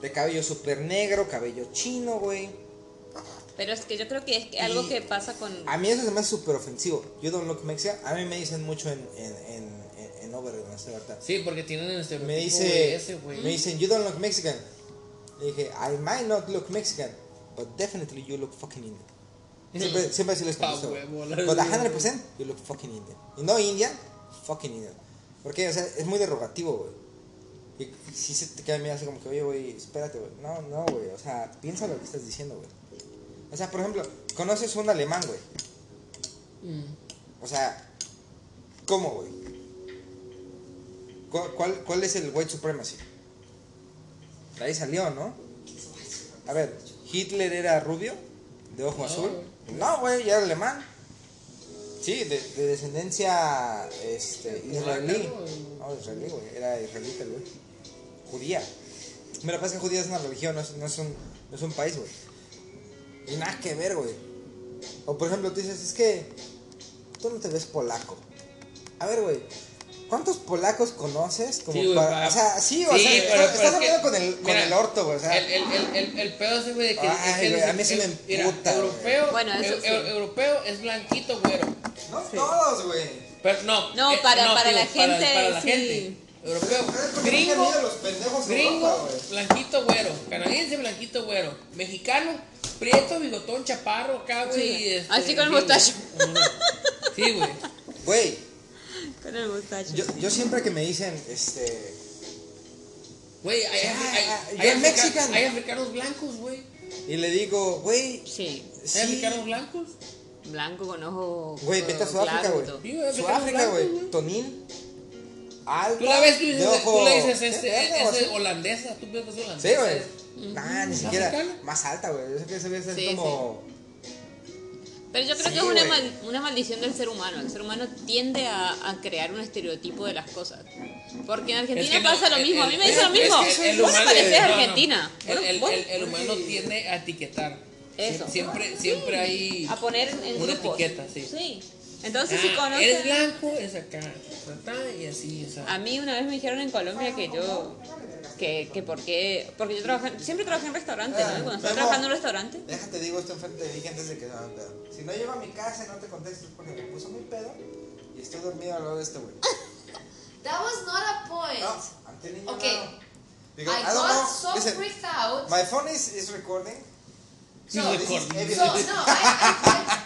de cabello súper negro, cabello chino, güey. Pero es que yo creo que es que algo Y- que pasa con... A mí eso se me hace súper ofensivo. You don't look Mexican. A mí me dicen mucho en, en, en, en, en. Sí, porque tienen estereotipo, Me dice, ese, güey. me dicen, you don't look Mexican. Le dije, I might not look Mexican, but definitely you look fucking Indian. Siempre, siempre así les contesto. huevo, la But verdad. 100% you look fucking Indian. Y no Indian, fucking Indian. Porque, o sea, es muy derogativo, güey. Y si se te queda medio así como que, oye, güey, espérate, güey. No, no, güey. O sea, piensa lo que estás diciendo, güey. O sea, por ejemplo, conoces un alemán, güey. Mm. O sea, ¿cómo, güey? ¿Cuál, cuál, cuál es el white supremacy? De ahí salió, ¿no? A ver, ¿Hitler era rubio? ¿De ojo No, azul? No, güey, ya era alemán. Sí, de, de descendencia este, israelí. No, israelí, güey. Era israelita, güey. Judía. Me lo pasa que judía es una religión, no es, no es un, no es un país, güey. Y nada que ver, güey. O por ejemplo, tú dices, es que tú no te ves polaco. A ver, güey. ¿Cuántos polacos conoces? Como Sí, güey, para, para- O sea, sí, o Sí, sea, pero- estás, pero estás es que- hablando con el, con el orto, güey. O sea, el, el, el, el, el pedo ese, güey, de que. Ay, es güey, a mí sí el- me mira, emputa, europeo, Bueno, eso sí. europeo es blanquito, güero. no todos, güey. Pero no. No, eh, para- para la gente, Para, la sí. gente. Europeo. Gringo. Gringo. los pendejos en Gringo, Europa, güey. blanquito, güero. Canadiense, blanquito, güero. Mexicano, prieto, bigotón, chaparro, acá, güey. Este, así con el mostacho. Sí, güey. Güey, Con el mustacho. yo, yo siempre que me dicen, este. Güey, hay, Ah, hay, hay, hay africanos blancos, güey. Y le digo, güey, Sí, Hay sí. africanos blancos. blanco con ojos Güey, vete a Sudáfrica, güey. Sudáfrica, güey. Tonín. Alta. Tú la ves, tú, dices, de ojo- tú le dices, ¿Qué este, verga, es, sea? holandesa, tú piensas que es Sí, holandesa. güey. Nah, ni siquiera. ¿Africana? Más alta, güey. Yo sé que se ve Sí, como. Pero yo creo Sí, que es una, mal- una maldición del ser humano. El ser humano tiende a, a crear un estereotipo de las cosas. Porque en Argentina Es que no, pasa lo el- mismo. a el- mí me es- dicen lo es mismo. que el Vos humano- pareces no, no. Argentina. El, Bueno, el, vos- el- el humano tiende a etiquetar. Eso. Siempre, siempre hay a poner en una grupos. etiqueta, sí. Sí. Entonces, Ah, si conoces. Eres blanco, es acá. Y así, o sea. A mí una vez me dijeron en Colombia que yo. Que, que por qué. Porque yo trabajé. Siempre trabajé en restaurantes, ¿no? Y cuando estaba trabajando en un restaurante. Déjate, digo esto enfrente de Vicky antes de que pedo. Si no llego a mi casa y no te contesto es porque me puso mi pedo y estoy dormido al lado de este güey. [laughs] That was not a point. No, I'm telling you Okay. now. Because I I don't got know. so Listen, freaked out. my phone is, is recording. So, This is recording. so evidence. no, no. I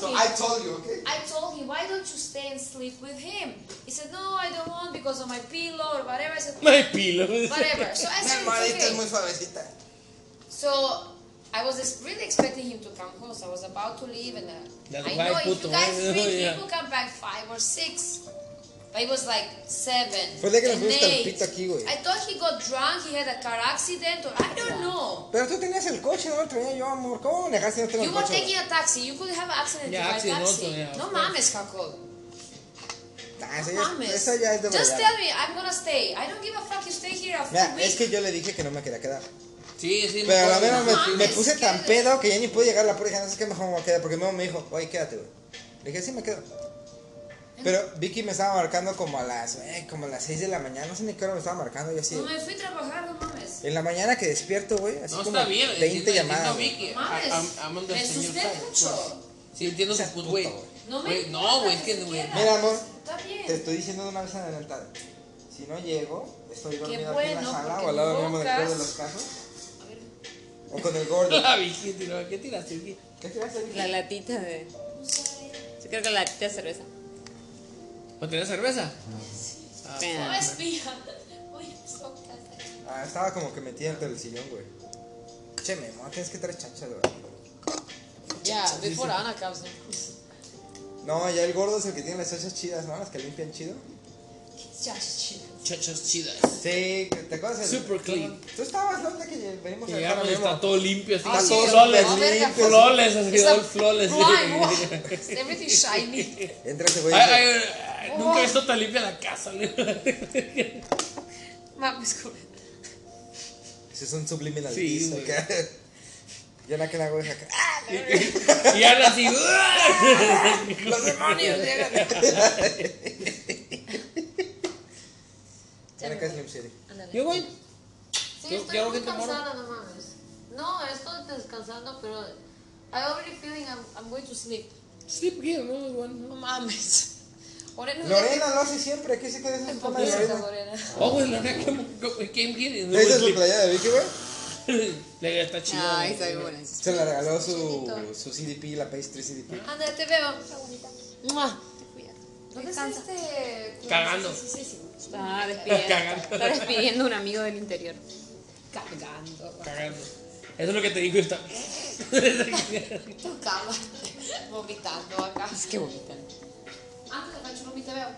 told So him, I told you, okay? I told him, why don't you stay and sleep with him? He said, no, I don't want because of my pillow or whatever. I said, No hay pilo. whatever. So I said, almohadita it's muy okay. So I was really expecting him to come home. So I was about to leave, and uh, I know if puto, you guys free, yeah. he come back five or six. But it was like seven. Fue día que nos and fuimos pito aquí, güey. I thought he got drunk, he had a car accident, or I don't know. Pero tú tenías el coche, no lo traía yo, amor. ¿Cómo manejar si no tengo You el were coche? taking a taxi. You could have an accident Yeah, accident taxi. also, yeah, no course. mames, Jacob. Ah, eso, No ya, mames. eso ya es de Just verdad. tell me, I'm gonna stay. I don't give a fuck, you stay here a full Mira, week. es que yo le dije que no me quería quedar. Sí, sí. me Pero a la me, No me mames, puse tan pedo que ya ni pude llegar a la puerta y dije, no sé qué mejor me voy a quedar. Porque mi mamá me dijo, oye, quédate, güey. Le dije, sí, me quedo. Pero Vicky me estaba marcando como a las, eh, como a las 6 de la mañana. No sé ni qué hora me estaba marcando. Yo así. No me fui a trabajar, no mames. En la mañana que despierto, güey. Así No, como está bien. 20 entiendo- llamadas. Vicky. Mames, A- a- amando al me asusté mucho. Sí, entiendo su puto, güey. No me Güey, No, güey, es que, güey. Mira, amor, Está bien. Te estoy diciendo de una vez en adelantado. Si no llego, estoy dormido aquí en bueno, la sala o al lado mismo peor de los casos. O con el gordo. La [laughs] Vicky tiró. ¿Qué tiraste, Vicky? ¿Qué te vas a decir? La latita de. Yo creo que la latita de cerveza. ¿O tenés cerveza? Ah. No [laughs] so casi. Ah, estaba como que metida entre el sillón, güey. Che, Memo, tienes que traer chachas, güey. Ya, before Ana comes in. No, ya el gordo es el que tiene las chachas chidas, ¿no? Las que limpian chido. Ya, chido. Chachas chidas. Sí, ¿te acuerdas? el- Super clean. Tú estabas, ¿dónde que venimos a dejar a Llegamos y está todo limpio, así. Está todo limpio. flores, así, todo wow. [laughs] Everything shiny. Entra ese güey. y nunca he visto tan limpia la casa, güey. [laughs] Mames, como- Ese es un subliminal Sí, güey. acá. [laughs] Ya la que la güey acá. ¡Ah! Y Ana así. Los demonios llegan. Ya la que es Slim City. Yo, güey. Sí, Yo- estoy muy cansada, no mames. No, estoy descansando, pero I already feeling I'm, I'm going to sleep. Sleep here, no, igual, No no. mames. Lorena, Lorena lo hace siempre. ¿Qué se queda esa fama de Lorena. Lorena? Oh, güey, la que came here. ¿Le hizo su playa de Vicky, güey? [laughs] Le está chido. Ay, güey. está bien buena. Se le regaló su, su CDP, la Pastry CDP. Anda, te veo. ¡Mua! ¿Dónde está este? Cagando. Sí, sí, sí. Está despidiendo, Cagando. está despidiendo un amigo del interior. Cagando. Cagando. Eso es lo que te digo. Está... Tu cama. Vomitando acá. Es que vomitan. Antes de faccio non mi te veo.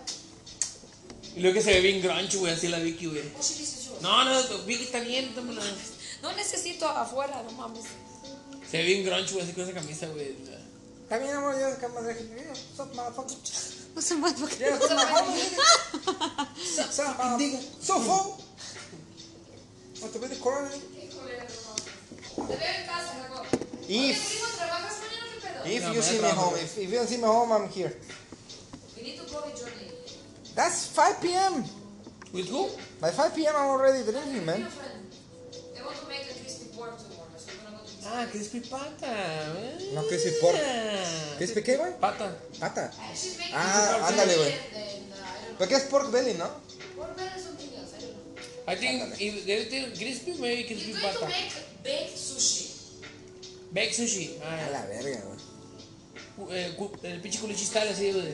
y luego que se ve bien grunge, güey, así la Vicky, güey. Oh. No, no, Vicky está bien, tómala. No necesito afuera, no mames. Se ve bien grunge, güey, así con esa camisa, güey. Está bien, amor, ya acá de video. Stop, motherfucker. No se más porque. Yeah, stop, motherfucker. Stop, motherfucker. So full. Want to be the corner? Te veo en casa, Jacob. If, Primo, ¿trabajas mañana qué pedo? if No, you me see me trabajo. home, if, if you don't see me home, I'm here. We need to go with Johnny. That's 5 p.m. ¿With who? By 5 p.m. I'm already drinking, man. Ah, crispy pata. eh. No, crispy pork. ¿Crispy qué, güey? Pata. Pata. Making Ah, ándale, güey. and, and, uh, I don't know. ¿Pero qué es pork belly, no? Pork belly something else, I don't know. I think if they think crispy, maybe crispy He's going to pata. make baked sushi. Baked sushi. A Ah, la verga, güey. eh, el pinche culichi style así, güey.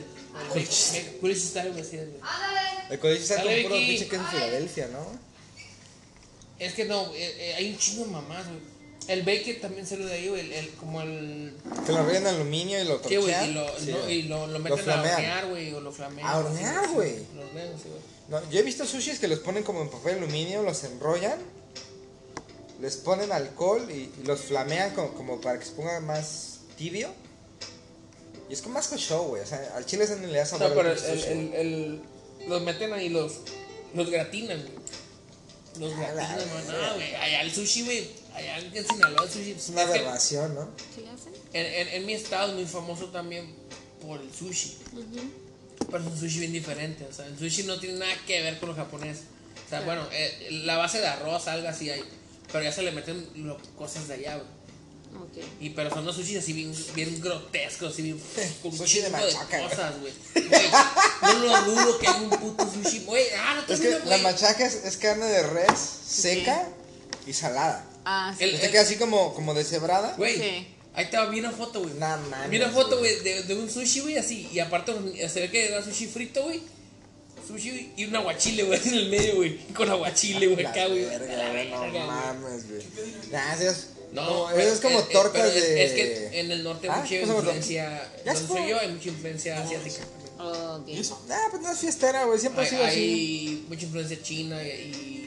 Baked- Culichi style, güey, así, güey. Ándale. El está Dale, con puro pinche queso Filadelfia, ¿no? Es que no, eh, eh, hay un chingo de mamás, güey. El bacon también salió de ahí, güey. El, el- como el. Que lo en aluminio y lo Sí, güey. torchean. Y lo, Sí, no, güey. y lo, lo meten a hornear, güey. O lo flamean. ¿A hornear, Sí, güey? Lo hornean, sí, güey. No, yo he visto sushis que los ponen como en papel aluminio, los enrollan, les ponen alcohol y, y los flamean como, como para que se ponga más tibio. Y es como más con show, güey. O sea, al chile no le da sabor sea, pero el, sushi, el, los meten ahí, los, los gratinan, güey. Los gratinan. No, güey. Allá el sushi, güey. Allá en Sinaloa el sushi. Es una es que aberración, ¿no? ¿Qué le hacen? en, en, en mi estado es muy famoso también por el sushi. Pero es un sushi bien diferente. O sea, el sushi no tiene nada que ver con lo japonés. O sea, bueno, eh, la base de arroz, algo así hay. Pero ya se le meten lo- cosas de allá, güey. Ok. Y pero son los sushis así bien, bien grotescos, así bien [laughs] con Sushi de de, machaca, güey. cosas, güey. No lo dudo que hay un puto sushi, güey. Ah, no te Es que la machaca es, es carne de res seca y salada. Ah, sí. El- Te queda así como, como deshebrada. Güey, Sí. ahí va, vi una foto, güey. No mames, Vi una foto, güey. de, de un sushi, güey, así. Y aparte se ve que era sushi frito, güey. Sushi y un aguachile, güey, [laughs] en el medio, güey. Con aguachile, güey, acá, güey. no mames, güey. Nah, es, No, como, pero eso es como eh, eh, tortas es- de... Es que en el norte hay Ah, mucha ¿qué pasó, influencia. Ya Donde soy yo hay mucha influencia asiática. Ok. Ah, pues no es fiestera, güey. Siempre ha Hay, sido así. hay mucha influencia china y,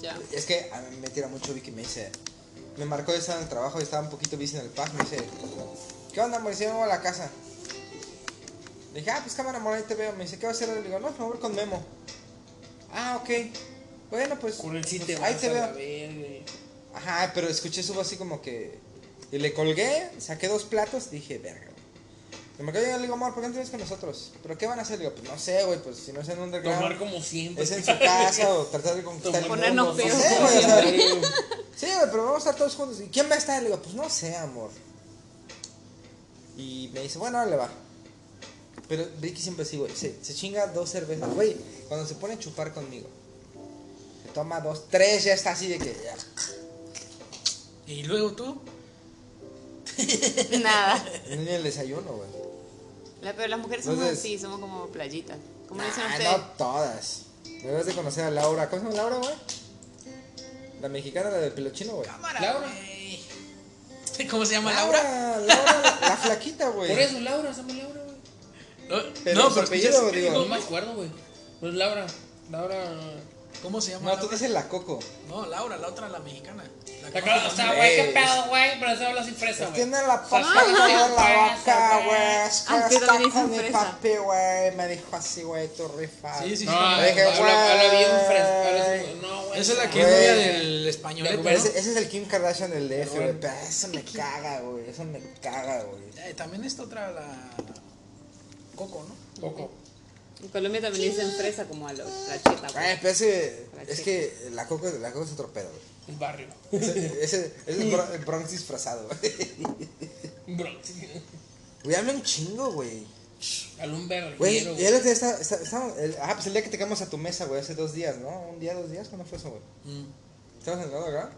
Ya. Es que a mí me tira mucho Vicky. Me dice... Me marcó de estar en el trabajo y estaba un poquito busy en el pack. Me dice... ¿Qué onda, amor? Si me voy a la casa. Le dije, ah, pues cámara, amor, ahí te veo. Me dice, ¿qué vas a hacer? Le digo, no, me voy con Memo. Ah, ok. Bueno, pues, Con el sí pues, te ahí vas te a veo. Ajá, pero escuché su voz así como que. Y le colgué, saqué dos platos, dije, verga. Y me quedé, le digo, amor, ¿por qué no te vienes con nosotros? ¿Pero qué van a hacer? Le digo, pues no sé, güey, pues si no es en un Tomar underground, como siempre. es en su casa o tratar de conquistar el Ponernos mundo. No sé, güey, o sea, siempre. sí, güey, pero vamos a estar todos juntos. ¿Y quién va a estar? Le digo, pues no sé, amor. Y me dice, bueno, ahora le va. Pero Ricky siempre así, güey, se, se chinga dos cervezas. Güey, cuando se pone a chupar conmigo, se toma dos, tres, ya está así de que... ya. Y luego tú. Nada. Ni el desayuno, güey. La- pero las mujeres somos Entonces- así, somos como playitas. ¿Cómo le dicen Ah, ustedes? no todas. Debes de conocer a Laura. ¿Cómo se llama Laura, güey? La mexicana, la del pelo chino, güey. Cámara, Laura. güey. [laughs] ¿Cómo se llama Laura? Laura, la, [laughs] la flaquita, güey. Por eso, Laura, se llama Laura, güey. No, Pero no, pero apellido, digo. No me acuerdo, güey. Pues Laura. Laura. ¿Cómo se llama? No, tú dices la Coco. No, Laura, la otra, la mexicana. La que o sea, güey, qué pedo, güey. Pero se habla así fresa, güey. Tiene la papa la güey. Es que Ah, está con mi papi, güey. Me dijo así, güey, tu rifa. Sí, sí, sí. No, dije, habla bien güey. fresa. habla No, güey. Esa es la que es novia del ¿no? ese, es el Kim Kardashian del DF, güey. Pero eso me caga, güey. Eso me caga, güey. Eh, también esta otra, la... Coco, ¿no? Coco. En Colombia también le dicen fresa como a los playitas. Güey, pero ese, es que la Coco, la Coco es otro pedo, güey. El barrio. Ese, ese, es Bro- el Bronx disfrazado, güey. Bronx. Güey, habla un chingo, güey. Al un verguero, Güey, y güey. el otro día está, el- ah, pues el día que te quedamos a tu mesa, güey, hace dos días, ¿no? Un día, dos días, ¿cuándo fue eso, güey? Mm. Estábamos en el underground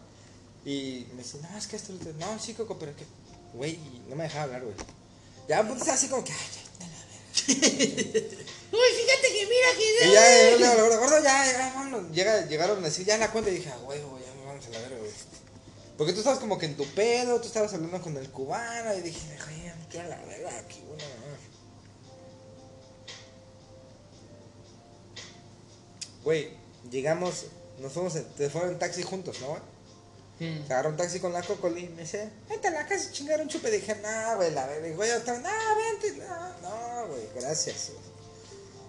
y me dice, no, es que esto, no, sí, Coco, pero que, güey, y no me dejaba hablar, güey. Ya, pues así como que, ay, ya, la verga. Uy, fíjate que mira que. Y ya, yo le digo, gordo, ya, ya, vámonos. Llega, llegaron a decir, ya la cuenta y dije, ah, güey, güey, ya vamos a la verga, güey. Porque tú estabas como que en tu pedo, tú estabas hablando con el cubano y dije, güey, ya me quiero a la verga aquí, bueno, Güey, llegamos, nos fuimos, en, te fueron en taxi juntos, ¿no, güey? Mm. Se agarró un taxi con la Cocoli y me dice, vete a la casa a chingar un chupe. Dije, no, güey, la verga. Y güey, otra no, vente, no, no, güey, gracias. güey".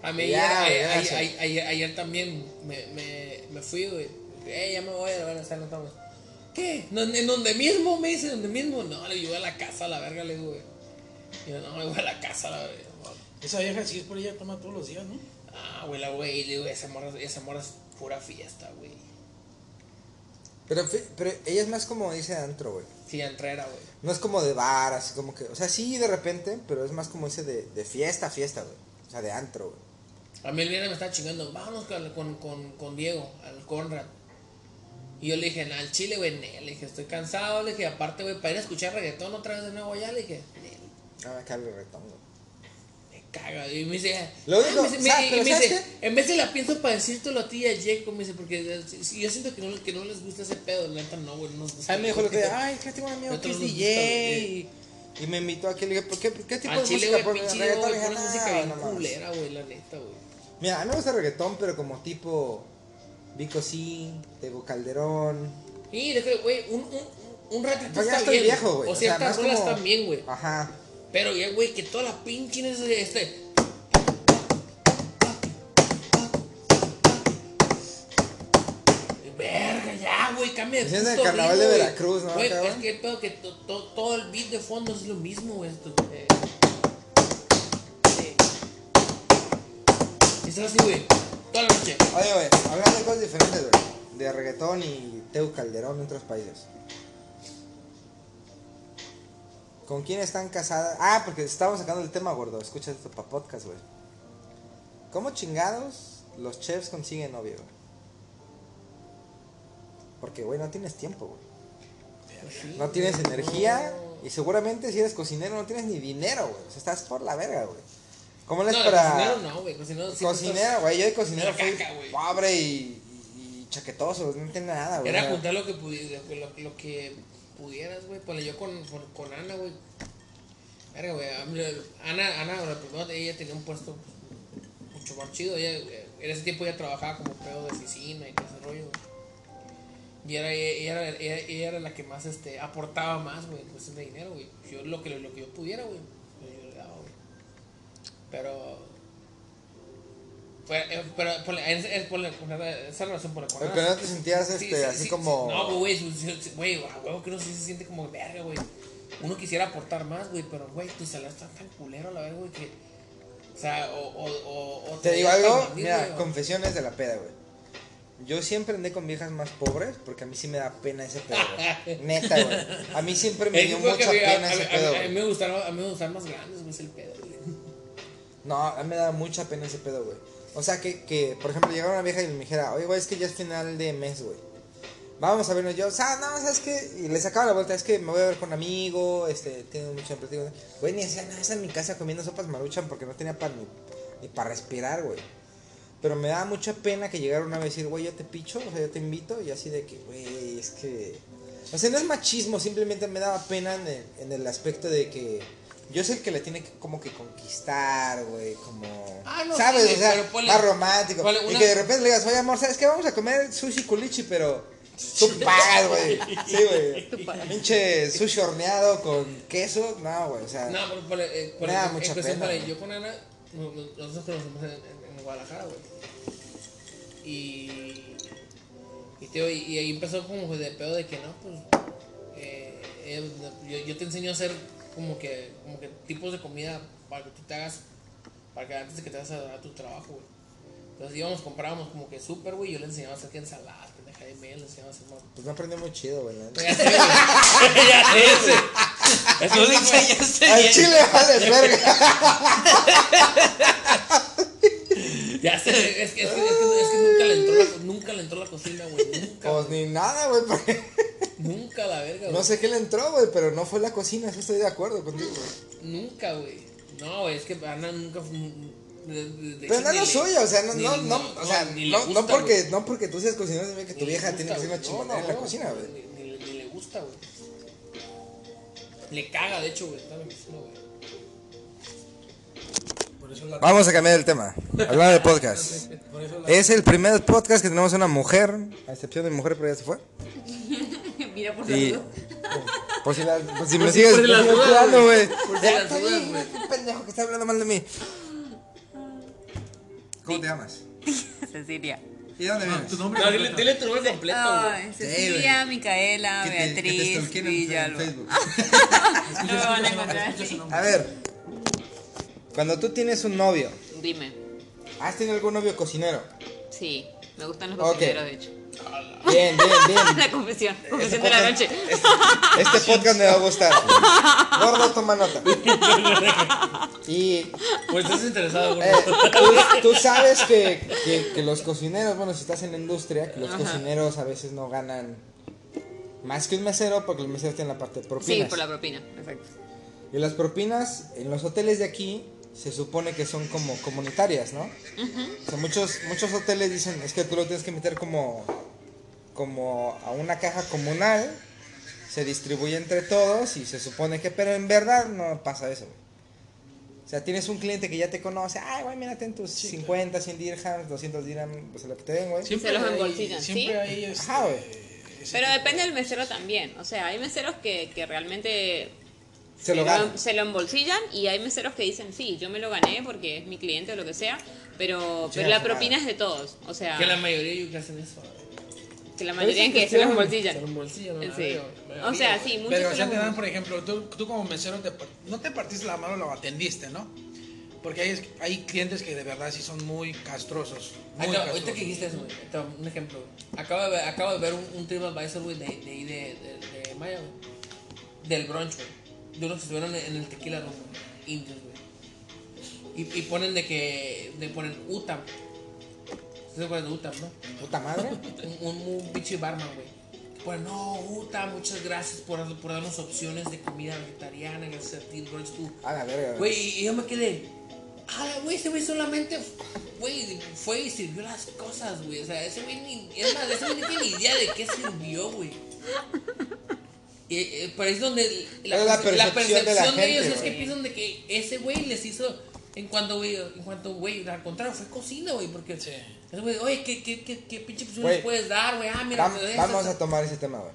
A mí Ya, ayer, eh, ya, ayer, sí. ayer, ayer- ayer también me, me, me fui, güey. Eh, ya me voy a la verga, no estamos. ¿Qué? ¿No- ¿En donde mismo? Me dice, ¿donde mismo? No, le digo, voy a la casa, a la verga, le digo, güey. Y yo, no, me voy a la casa, a la verga. Esa vieja, si es por ella, toma todos los días, ¿no? Ah, güey, la güey, le digo, esa morra, esa morra es pura fiesta, güey. Pero, pero ella es más como dice antro, güey. Sí, entrera, güey. No es como de bar, así como que, o sea, sí de repente, pero es más como ese de, de fiesta, fiesta, güey. O sea, de antro, güey. A mí el viernes me estaba chingando, vámonos con, con, con, Diego, al Conrad. Y yo le dije, "Nah, al chile, güey, Nel", le dije, estoy cansado, le dije, aparte, güey, para ir a escuchar reggaetón otra vez de nuevo allá, le dije. Ah, me cae el reggaetón, güey. Me caga, y me dice, Lo único- ah, me dice, me- ¿sabes? y Pero me ¿sabes dice, en vez de la pienso para decírtelo a ti y a Jacob, me dice, porque yo siento que no, que no les gusta ese pedo, la neta no, güey, no nos gusta. A mí me dijo lo que, ay, que tengo un amigo que es DJ. gusta, Y, me invitó aquí, le dije, ¿por qué, qué tipo Al de chile, música pinche Reggaetón, Diego, Le güey, dije, pones "No, música bien no mames". culera, güey, la neta, güey. Mira, a mí me gusta el reggaetón, pero como tipo Vico sí, Tego Calderón. Creo, güey, un, un, un ratito Pues ya está estoy bien. viejo, güey. O O sea, ciertas rolas como- bien, güey. Ajá. Pero ya, güey, que toda la pinche ese, este. Verga, Ese es el puto carnaval ritmo, de. Veracruz, ¿no, Güey, es que el pedo que to- to- todo el beat de fondo es lo mismo, güey. Esto, eh. Sí. Y estás así, güey, toda la noche. Oye, güey, hablando de cosas diferentes, güey. De reggaetón y Teo Calderón en otros países. ¿Con quién están casadas? Ah, porque estábamos sacando el tema, gordo. Escucha esto para podcast, güey. ¿Cómo chingados los chefs consiguen novia, güey? Porque, güey, no tienes tiempo, güey. No tienes energía y seguramente si eres cocinero no tienes ni dinero, güey. O sea, estás por la verga, güey. ¿Cómo le es No, para...? cocinero no, güey, cocinero sí Cocinero, güey, yo de cocinero fui caca, güey. pobre y, y, y chaquetoso, no entiendo nada, güey. Era juntar lo que, pudi- lo, lo que pudieras, güey. Ponle yo con, con, con Ana, güey. Verga, güey. Ana, Ana, la primera, ella tenía un puesto mucho más chido. Ella, eh, en ese tiempo ella trabajaba como pedo de oficina y todo ese rollo, güey. Y era, ella, era, ella, ella era la que más este, aportaba más, güey, en cuestión de dinero, güey. Yo lo que, lo que yo pudiera, güey. Yo, le daba, güey. Pero. Pero, eh, pero por es, es por la- por la- esa relación por la Oye, Pero no te sentías Sí, este, sí, así sí, como. No, güey, güey, a huevo que uno sí se siente como verga, güey. Uno quisiera aportar más, güey, pero, güey, tu salario está tan culero, la verdad, güey, que. O sea, o. o, o, o Te digo algo, mira, confesiones de la peda, güey. Yo siempre andé con viejas más pobres porque a mí sí me da pena ese pedo, güey. [laughs] Neta, güey. A mí siempre me dio que mucha pena a- ese a- pedo, A mí me gustaron, a mí me gustaron más grandes, güey, es el pedo, güey. No, a mí me da mucha pena ese pedo, güey. O sea, que, que, por ejemplo, llegara una vieja y me dijera, oye, güey, es que ya es final de mes, güey. Vamos a vernos yo, o sea, no, ¿sabes qué? Y le sacaba la vuelta, es que me voy a ver con un amigo, este, tiene mucho empleo. Güey, ni hacía nada en mi casa comiendo sopas maruchan porque no tenía para ni, ni para respirar, güey. Pero me daba mucha pena que llegara una vez y decir, güey, yo te picho, o sea, yo te invito, y así de que, güey, es que... O sea, no es machismo, simplemente me daba pena en el, en el aspecto de que yo soy el que le tiene que como que conquistar, güey, como... Ah, no, ¿Sabes? sí, o sea, ponle- más romántico. ponle Y que de repente le digas, oye, amor, ¿sabes qué? Vamos a comer sushi culichi, pero... Tú [laughs] pagas, güey. Sí, güey. Pinche sushi horneado con queso. No, güey. O sea, No, pero eh, por Me da mucha pena, yo con Ana, no- no- nosotros conocemos en, en- en Guadalajara, güey. Y, y, tío, y, y ahí empezó como de pedo de que no, pues, eh, eh, yo, yo te enseño a hacer como que, como que tipos de comida para que tú te hagas, para que antes de que te hagas a, a tu trabajo, güey. Entonces íbamos, comprábamos como que súper, güey, yo le enseñaba a hacer que ensaladas, pendeja de miel, le enseñaba a hacer más. pues no aprendió muy chido, güey. Ya sé, güey. [laughs] Ya sé, Al chile vale verga. [laughs] [laughs] Ya sé, es que, es que, es que, es que nunca, le entró la, nunca le entró la cocina, güey. Nunca. [laughs] Pues ni nada, güey. Porque Nunca la verga, güey. no sé qué le entró, güey. Pero no fue la cocina. Eso estoy de acuerdo contigo, güey. Nunca, güey. No, güey, es que Ana nunca fue. de- de- de Pero no ni lo suyo, o sea, no, no, no, o sea, no, gusta, no porque, güey. no porque tú seas cocinero significa que tu vieja tiene que ser una No, en la cocina, güey. Ni, ni, ni le gusta, güey. Le caga, de hecho, güey. Está güey. Vamos a cambiar el tema. Hablando de podcast. [laughs] Es el primer podcast que tenemos una mujer, a excepción de mi mujer, pero ya se fue. [laughs] Mira por Y. [laughs] Por si, la, por si me Por si- sigues, por si las sigues dudas, cuidando, güey. güey. Por si Ya las está dudas, bien, güey. este pendejo que está hablando mal de mí. ¿Cómo te llamas? Cecilia. ¿Y dónde No, vienes? tu nombre No, dile, tu nombre completo. Ay, Cecilia, Micaela, Que te- que te Beatriz, Villalba. Facebook. No me van a encontrar. A ver, cuando tú tienes un novio, Dime. ¿has tenido algún novio cocinero? Sí, me gustan los cocineros, de hecho. Bien, bien, bien. [laughs] La confesión, Este confesión de la podcast- noche. Este, este podcast me va a gustar. Gordo, toma nota. Y Pues estás interesado, eh, tú, tú sabes que, que, que los cocineros, bueno, si estás en la industria, que los Ajá. cocineros a veces no ganan más que un mesero porque los meseros tienen la parte de propinas. Sí, por la propina, perfecto. Y las propinas en los hoteles de aquí se supone que son como comunitarias, ¿no? O sea, muchos, muchos hoteles dicen, es que tú lo tienes que meter como, como a una caja comunal, se distribuye entre todos y se supone que, pero en verdad no pasa eso. güey. O sea, tienes un cliente que ya te conoce, ay, güey, mírate en tus 50, 100 dirhams, 200 dirhams, pues lo que te den, güey. Se los Siempre ¿sí? hay este, Ajá, güey. ese Pero tipo- depende del mesero también. O sea, hay meseros que, que realmente Se lo ganan. se lo embolsillan y hay meseros que dicen, sí, yo me lo gané porque es mi cliente o lo que sea, pero, pero la propina es de todos. O sea, Que la mayoría yo que hacen eso. que la mayoría en que es se los embolsillan. Se lo embolsillan, ¿no? Sí. O sea, sí, muchos Pero se ya te dan, por ejemplo, tú, tú como mesero te no te partiste la mano, lo atendiste, ¿no? Porque hay, hay clientes que de verdad sí son muy castrosos. Muy Acabo- ahorita castrosos. que dijiste eso, güey, un ejemplo. Acabo de ver, acabo de ver un, un TripAdvisor, güey, de, de, de, de, de Maya, güey. Del brunch, güey. Unos que estuvieron en el tequila güey. Indios, güey. Y, y ponen de que. De ponen Utam. ¿Se acuerdan de Utam, no? Puta madre. [laughs] Un, un, un pinche barman, güey. Pone, no, Utam, muchas gracias por, por darnos opciones de comida vegetariana. Gracias a ti, brunch, tú. A la verga, Güey, y yo me quedé. Ah, güey, ese güey solamente. Güey, fue y sirvió las cosas, güey. O sea, ese güey ni. Es más, ese güey no tiene ni idea de qué sirvió, güey. Y, eh, pero es donde. La, Es la perce- la percepción percepción de de, la ellos gente, es que piensan de que ese güey les hizo. En cuanto, güey, en cuanto, güey, al contrario, fue cocina, güey, porque. Sí. Ese güey, oye, ¿qué, qué, qué, qué pinche les puedes dar, güey? Ah, mira, Vam- vamos a tomar ese tema, güey.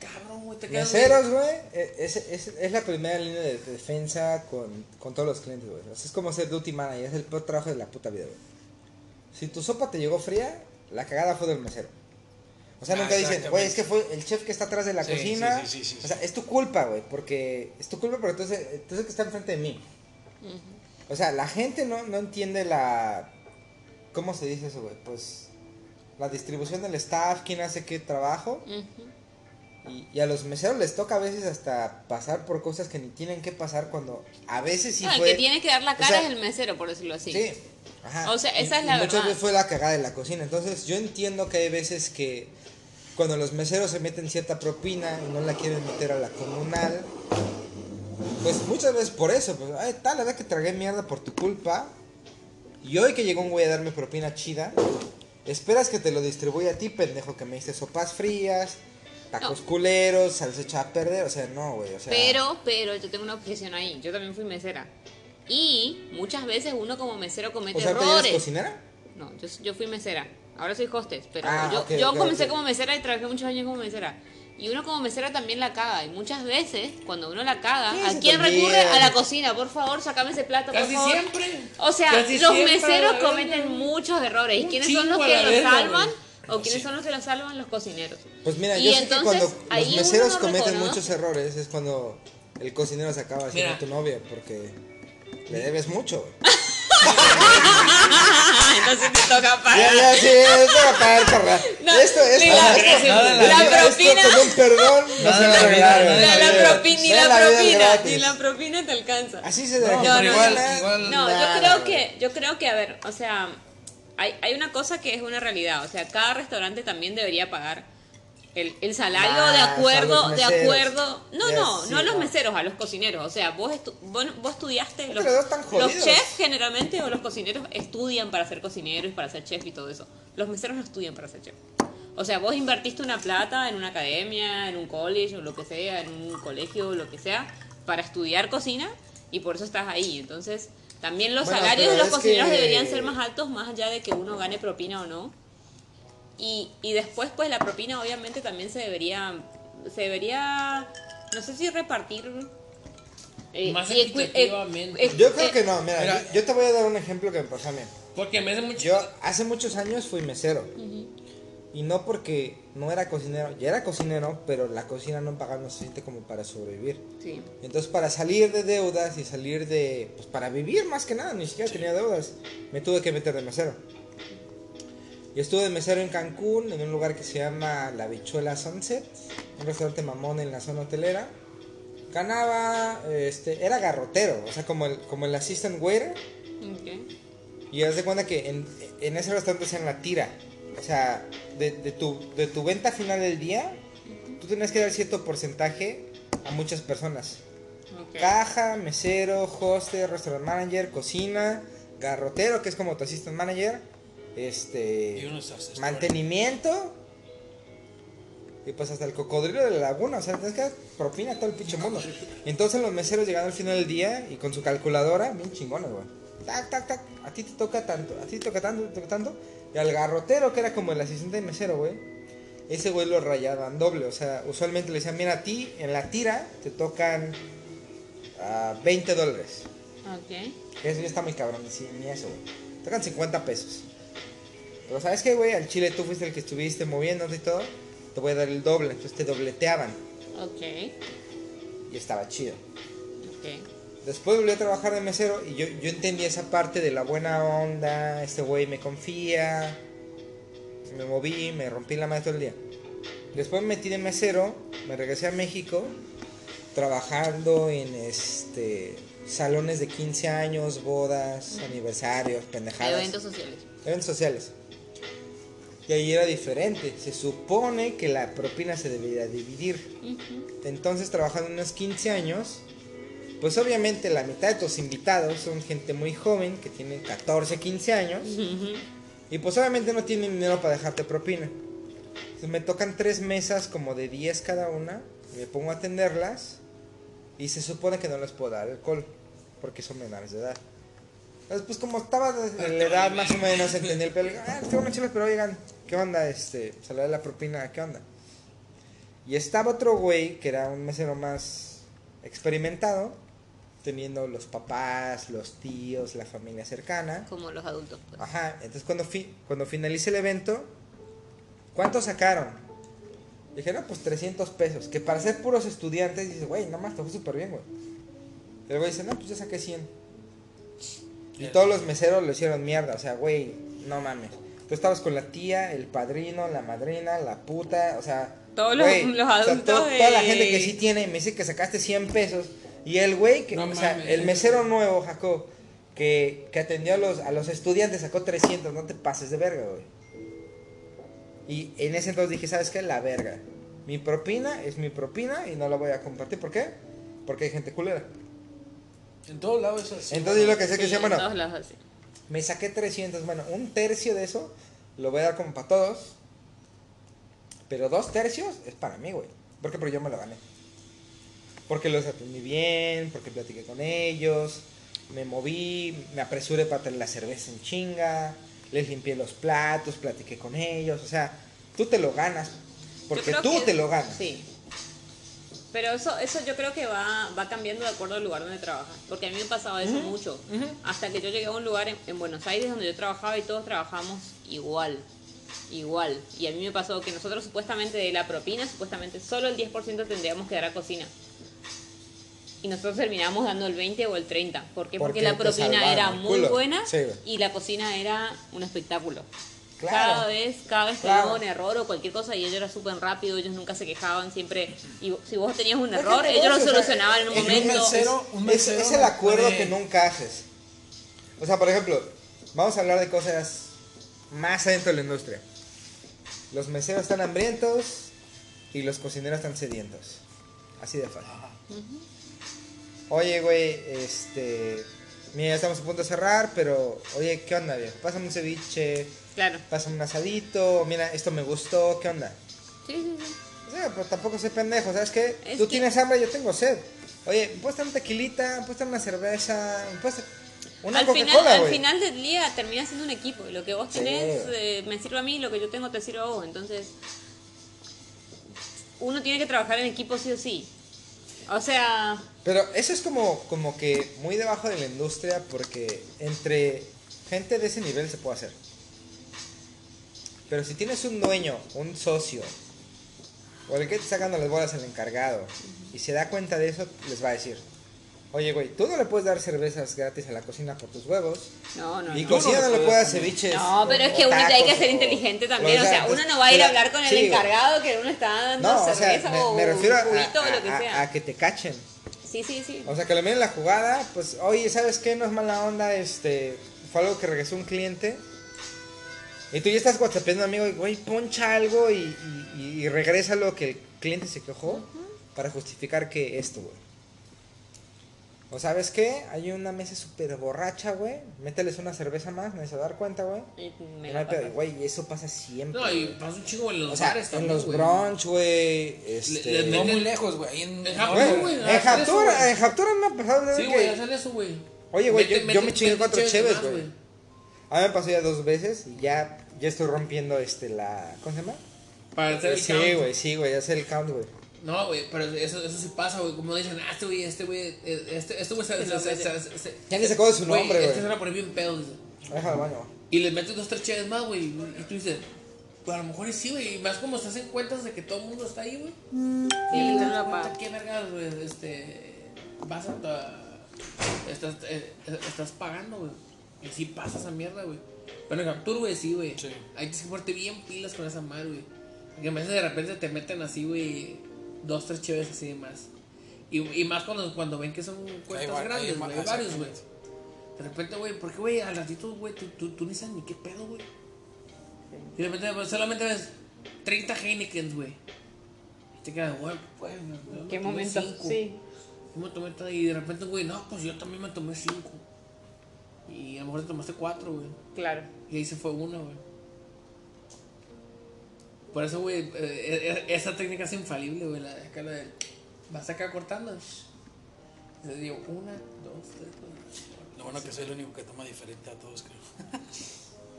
Cabrón, güey, te quedas. Meseros, güey, es, es, es la primera línea de defensa con, con todos los clientes, güey. Es como ser duty manager, es el peor trabajo de la puta vida, güey. Si tu sopa te llegó fría, la cagada fue del mesero. O sea, Ah, nunca dicen, exactamente. güey, es que fue el chef que está atrás de la Sí, cocina. sí, sí, sí, sí, o sea, es tu culpa, güey, porque es tu culpa, pero entonces, entonces que está enfrente de mí. O sea, la gente no, no entiende la... ¿Cómo se dice eso, güey? Pues la distribución del staff, quién hace qué trabajo. Y, y a los meseros les toca a veces hasta pasar por cosas que ni tienen que pasar cuando a veces sí No, el fue... que tiene que dar la o cara sea, es el mesero, por decirlo así. Sí. Ajá. O sea, esa Y- es la Muchas verdad. veces fue la cagada de la cocina. Entonces, yo entiendo que hay veces que cuando los meseros se meten cierta propina y no la quieren meter a la comunal, pues muchas veces por eso, pues, ay, tal, la verdad que tragué mierda por tu culpa. Y hoy que llegó un güey a darme propina chida, esperas que te lo distribuya a ti, pendejo, que me diste sopas frías, tacos No. culeros, salsa echada a perder, o sea, no, güey, o sea... Pero, pero yo tengo una objeción ahí. Yo también fui mesera. Y muchas veces uno como mesero comete o sea, ¿te eres errores. cocinera? No, yo, yo fui mesera. Ahora soy hostess, pero Ah, yo, ok, yo ok, comencé ok. como mesera y trabajé muchos años como mesera. Y uno como mesera también la caga. Y muchas veces, cuando uno la caga, ¿a quién recurre? A la cocina. Por favor, sacame ese plato, por Casi favor. siempre. O sea, Casi los meseros cometen muchos errores. ¿Y quiénes son los que los verga, salvan? ¿O quiénes son los que los salvan? Los cocineros. Pues mira, Y yo sé que entonces, cuando ahí los meseros no cometen reconoce. muchos errores es cuando el cocinero se acaba haciendo Mira. tu novia porque le debes mucho. [laughs] güey. Entonces te toca Ya, pagar. ya, sí, esto va a pagar carnal. No, esto, esto, la- esto, esto, la esto propina- con un perdón no se en va a la en La, la la propina, ni Ya la la es propina, ni la propina te alcanza. Así se No, pero no, igual, igual. No, yo creo que, yo creo que, a ver, o sea, hay, hay una cosa que es una realidad, o sea, cada restaurante también debería pagar el, el salario Más de acuerdo, de acuerdo, no, no, sí, no a los meseros, a los cocineros, o sea, vos, estu- vos, vos estudiaste, los, los chefs generalmente o los cocineros estudian para ser cocineros y para ser chef y todo eso, los meseros no estudian para ser chef. O sea, vos invertiste una plata en una academia, en un college o lo que sea, en un colegio o lo que sea, para estudiar cocina y por eso estás ahí. Entonces, también los Bueno, salarios de los cocineros que- deberían ser más altos, más allá de que uno gane propina o no. Y, y después, pues la propina obviamente también se debería, se debería, no sé si repartir. eh, Más equi- equitativamente. eh, Yo creo eh, que no, mira, Mira. yo, yo te voy a dar un ejemplo que me pasó a mí. Porque me hace mucho. Yo hace muchos años fui mesero. Y no porque no era cocinero, ya era cocinero, pero la cocina no pagaba lo suficiente como para sobrevivir. Sí. Entonces para salir de deudas y salir de... Pues para vivir más que nada, ni siquiera tenía deudas. Me tuve que meter de mesero. Y estuve de mesero en Cancún, en un lugar que se llama La Bichuela Sunset, un restaurante mamón en la zona hotelera. Ganaba, este, era garrotero, o sea, como el, como el assistant waiter. Ok. Y haz de cuenta que en, en ese restaurante hacían la tira. O sea, de, de tu, de tu venta final del día, tú tenías que dar cierto porcentaje a muchas personas. ok. Caja, mesero, hoster, restaurant manager, cocina, garrotero, que es como tu assistant manager, este, mantenimiento, y pues hasta el cocodrilo de la laguna, o sea, tienes que dar propina a todo el pinche mundo. Entonces los meseros llegaban al final del día y con su calculadora, bien chingones, güey. Tac, tac, tac, a ti te toca tanto, a ti te toca tanto, te toca tanto. Y al garrotero, que era como el asistente de mesero, güey, ese güey lo rayaban doble. O sea, usualmente le decían, mira, a ti en la tira te tocan ah, 20 dólares. Ok. Eso ya está muy cabrón, ni, ni eso, güey. Te tocan 50 pesos. Pero ¿sabes qué, güey? Al chile tú fuiste el que estuviste moviéndote y todo. Te voy a dar el doble. Entonces te dobleteaban. Ok. Y estaba chido. Ok. Después volví a trabajar de mesero y yo, yo entendí esa parte de la buena onda. Este güey me confía. Me moví, me rompí la madre todo el día. Después me metí de mesero, me regresé a México, trabajando en este salones de 15 años, bodas, aniversarios, pendejadas. Eventos sociales. Eventos sociales. Y ahí era diferente. Se supone que la propina se debería dividir. Entonces, trabajando unos 15 años, pues obviamente la mitad de tus invitados son gente muy joven, que tienen 14, 15 años. Y pues obviamente no tienen dinero para dejarte propina. Entonces me tocan tres mesas como de 10 cada una. Me pongo a atenderlas. Y se supone que no les puedo dar alcohol. Porque son menores de edad. Entonces, pues como estaba de la edad más o menos, entendí el pelo. Ah, tengo unas chelas, pero oigan, ¿qué onda? Este, se le da la propina, ¿qué onda? Y estaba otro güey que era un mesero más experimentado, teniendo los papás, los tíos, la familia cercana. Como los adultos. pues. Ajá, entonces cuando, fi cuando finalice el evento, ¿cuánto sacaron? Dije, no, pues 300 pesos. Que para ser puros estudiantes, dice, güey, nada más te fue súper bien, güey. El güey dice, no, pues yo saqué 100. Y todos los meseros lo hicieron mierda, o sea, güey, no mames. Tú estabas con la tía, el padrino, la madrina, la puta, o sea... Todos los- güey, los o sea, adultos to- Toda la gente que sí tiene, me dice que sacaste 100 pesos. Y el güey, que, No o sea, el mesero nuevo, Jacob, que, que atendió a los, a los estudiantes, sacó 300, no te pases de verga, güey. Y en ese entonces dije, ¿sabes qué? La verga. Mi propina es mi propina y no la voy a compartir. ¿Por qué? Porque hay gente culera. En todos lados es así. Entonces yo lo que sé que Sí, decía, en bueno, todos lados así. Me saqué 300, bueno, un tercio de eso lo voy a dar como para todos. Pero dos tercios es para mí, güey. Porque yo me lo gané. Porque los atendí bien, porque platiqué con ellos, me moví, me apresuré para tener la cerveza en chinga, les limpié los platos, platiqué con ellos. O sea, tú te lo ganas. Porque tú que- te lo ganas. Sí. Pero eso, eso yo creo que va, va cambiando de acuerdo al lugar donde trabajas. Porque a mí me pasaba eso mucho. Hasta que yo llegué a un lugar en, en Buenos Aires donde yo trabajaba y todos trabajamos igual. Igual. Y a mí me pasó que nosotros supuestamente de la propina, supuestamente solo el 10% tendríamos que dar a cocina. Y nosotros terminamos dando el 20 o el 30. ¿Por qué? Porque, Porque la propina era muy buena Sí, y la cocina era un espectáculo. Claro. Cada vez, cada vez que Claro. hubo un error o cualquier cosa y ellos eran súper rápido, ellos nunca se quejaban, siempre, y si vos tenías un error, ellos lo o sea, solucionaban en un es un momento. mesero- un Es, mesero es el acuerdo que nunca haces. O sea, por ejemplo, vamos a hablar de cosas más adentro de la industria. Los meseros están hambrientos y los cocineros están sedientos. Así de fácil. Oye, güey, este. Mira, estamos a punto de cerrar, pero. Oye, ¿qué onda, viejo? Pásame un ceviche, Claro. pásame un asadito. Mira, esto me gustó, ¿qué onda? Sí, sí, sí. O sea, pero tampoco soy pendejo, ¿sabes qué? Es Tú que- tienes hambre, yo tengo sed. Oye, ¿me puedes dar un tequilita? ¿Me puedes dar una cerveza? ¿Me puedes una al final, al final del día termina siendo un equipo. Lo que vos Sí. tenés eh, me sirve a mí, lo que yo tengo te sirve a vos. Entonces, uno tiene que trabajar en equipo sí o sí. O sea, Pero eso es como, como que muy debajo de la industria porque entre gente de ese nivel se puede hacer. Pero si tienes un dueño, un socio, o el que te está sacando las bolas el encargado, y se da cuenta de eso, les va a decir, oye, güey, tú no le puedes dar cervezas gratis a la cocina por tus huevos, no, no. y no. cocina no le puede dar ceviches. No, pero o- es que uno hay que ser inteligente también. O sea, uno pues, no va a ir a hablar con el encargado que uno está dando No, o sea, cerveza me, refiero a, juguito o lo que sea. a que te cachen. Sí, sí, sí. O sea, que le miren la jugada, pues, oye, ¿sabes qué? No es mala onda, este, fue algo que regresó un cliente. Y tú ya estás whatsappeando amigo, y, güey, poncha algo y, y, y regresa lo que el cliente se quejó para justificar que esto, güey. O sabes qué, hay una mesa súper borracha, güey, mételes una cerveza más, me se dar cuenta, güey. Y me Y la no hay pedo, pasas. Güey, eso pasa siempre. No, y güey. pasa un chingo en los o sea, bares en también, los güey. brunch, güey, este... le No muy lejos, güey. En, En no, Japón, Güey, güey, en güey. en Japtura me ha pasado de Sí, güey, hacen eso, güey. Oye, güey, yo, me chingué mete cuatro cheves güey. A mí me pasó ya dos veces y ya, ya estoy rompiendo este la. ¿Cómo se llama? Para hacer el Sí, count. güey, sí, güey, hacer el count, güey. No, güey, pero eso, eso sí pasa, güey. Como dicen, ah, este güey, este güey, eh, este, este güey se, se, se, se, se- se- Ya ni sacó de su nombre, Este güey. se van a poner bien pedo, dice. Déjalo al baño. Y les metes dos, tres cheves más, güey. Y tú dices, pues a lo mejor sí, güey. Y más como se hacen cuentas de que todo el mundo está ahí, güey. Sí, Y la das cuenta qué vergas, güey. Este. Vas a. ta- Estás, eh, estás pagando, güey. Y sí pasa esa mierda, güey. Pero en Captur, güey, sí, güey. Sí. Hay que ponerte bien pilas con esa madre, güey. Porque a veces de repente te meten así, güey. Dos, tres cheves así de más. Y, y más cuando, cuando ven que son cuentas grandes, hay güey. Varios, güey. De repente, güey, porque, güey, al ratito, güey, tú, tú, tú ni sabes ni qué pedo, güey. Y de repente pues, solamente ves 30 Heinekens, güey. Y te quedas, güey, pues, me- me ¿Qué momento? cinco. Sí. Yo me tomé todo, y de repente, güey, no, pues yo también me tomé cinco. Y a lo mejor te tomaste cuatro, güey. Claro. Y ahí se fue una, güey. Por eso, güey, eh, eh, esa técnica es infalible, güey. La de acá, la de. Vas acá cortando. Le digo, una, dos, tres, cuatro. Lo bueno que soy el único que toma diferente a todos, creo.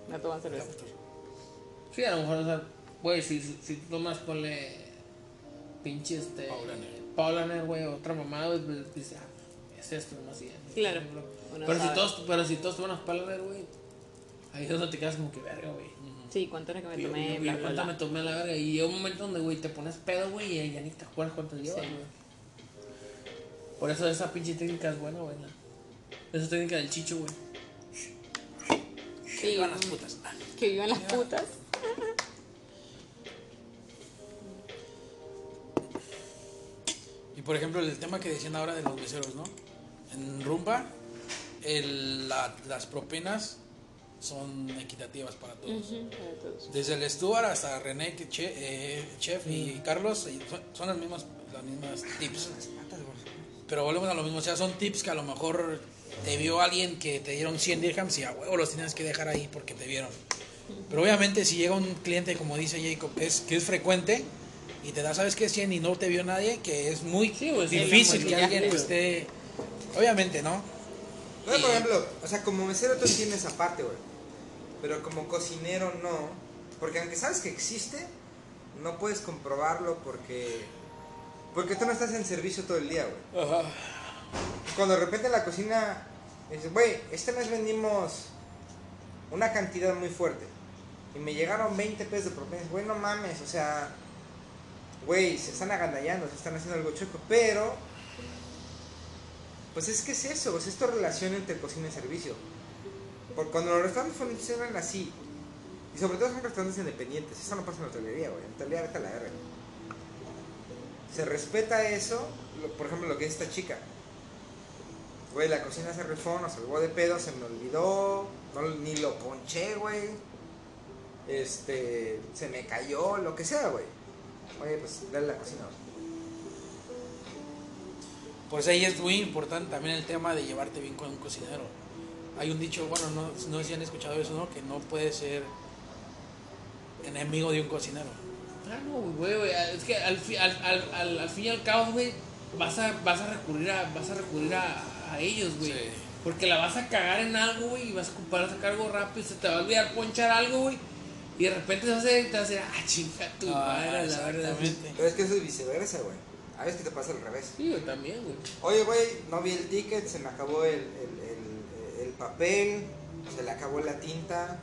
No toman cerveza. Sí, a lo mejor, o sea, güey, si, si, tú tomas, ponle pinche este. Paulaner. Paulaner, güey, otra mamada, güey, pues dice, ah, es esto, nomás y ya. Claro. Pero si, todos, pero si todos toman Paulaner, güey, ahí es donde te quedas como que verga, güey. Sí, cuánto era que me Yo- tomé, yo- bla, cuánto bla. me tomé la verga y llega un momento donde, güey, te pones pedo, güey, y ya ni te acuerdas cuántos llevas, Sí. güey. Por eso esa pinche técnica es buena, güey. Esa técnica del chicho, güey. Sí, Vivan las putas. Que vivan las putas. Y por ejemplo, el tema que decían ahora de los meseros, ¿no? En Rumba, el- la- las propinas son equitativas para todos. Para todos. Desde el Stuart hasta René, que che- eh, Chef y Carlos, son, las mismas, las mismas tips. Pero volvemos a lo mismo, o sea, son tips que a lo mejor te vio alguien que te dieron 100 dirhams y a huevo los tienes que dejar ahí porque te vieron. Pero obviamente si llega un cliente, como dice Jacob, que es, que es frecuente y te da, ¿sabes qué? 100 y no te vio nadie, que es muy Sí, sí, difícil sí, que alguien pues, esté... Obviamente, ¿no? No, por ejemplo, o sea, como mesero tú entiendes esa parte, güey. Pero como cocinero no. Porque aunque sabes que existe, no puedes comprobarlo porque. Porque tú no estás en servicio todo el día, güey. Cuando de repente en la cocina dices, güey, este mes vendimos una cantidad muy fuerte. Y me llegaron 20 pesos de propina. Güey, no mames, o sea. Güey, se están agandallando, se están haciendo algo chueco. Pero pues es que es eso, pues es esta relación entre cocina y servicio. Porque cuando los restaurantes funcionan así, y sobre todo son restaurantes independientes, eso no pasa en la hotelería, güey. En la hotelería vete la verga. Se respeta eso, por ejemplo, lo que es esta chica. Güey, la cocina se rifó, nos salvó de pedo, se me olvidó, ni lo ponché, güey. Este, se me cayó, lo que sea, güey. Oye, pues dale la cocina, güey. Pues ahí es muy importante también el tema de llevarte bien con un cocinero. Hay un dicho, bueno, no, no sé si han escuchado eso, ¿no? Que no puedes ser enemigo de un cocinero. Ah, no, güey, güey, es que al, fi- al, al, al, al fin y al cabo, güey, vas a, vas a recurrir a, vas a, recurrir a, a ellos, güey. Sí. Porque la vas a cagar en algo, güey, y vas a ocupar a sacar algo rápido, y se te va a olvidar ponchar algo, güey. Y de repente te vas a, te vas a decir, ah, chinga tu madre, la verdad. Pero es que eso es viceversa, güey. A veces que te pasa al revés. Sí, güey, también, güey. Oye, güey, no vi el ticket, se me acabó el, el, el- el papel, se le acabó la tinta,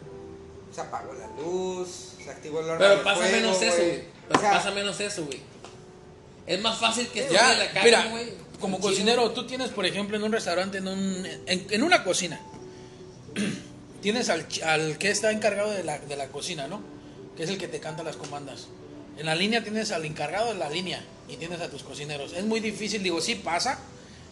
se apagó la luz, se activó el Pero pasa fuego, menos eso, güey. Pero O sea, pasa menos eso, güey. Es más fácil que Ya, en la calle, mira, güey. como cocinero, tú tienes, por ejemplo, en un restaurante, en, un, en, en una cocina, [clears throat] tienes al, al que está encargado de la, de la cocina, ¿no? Que es el que te canta las comandas. En la línea tienes al encargado de la línea y tienes a tus cocineros. Es muy difícil, digo, sí pasa,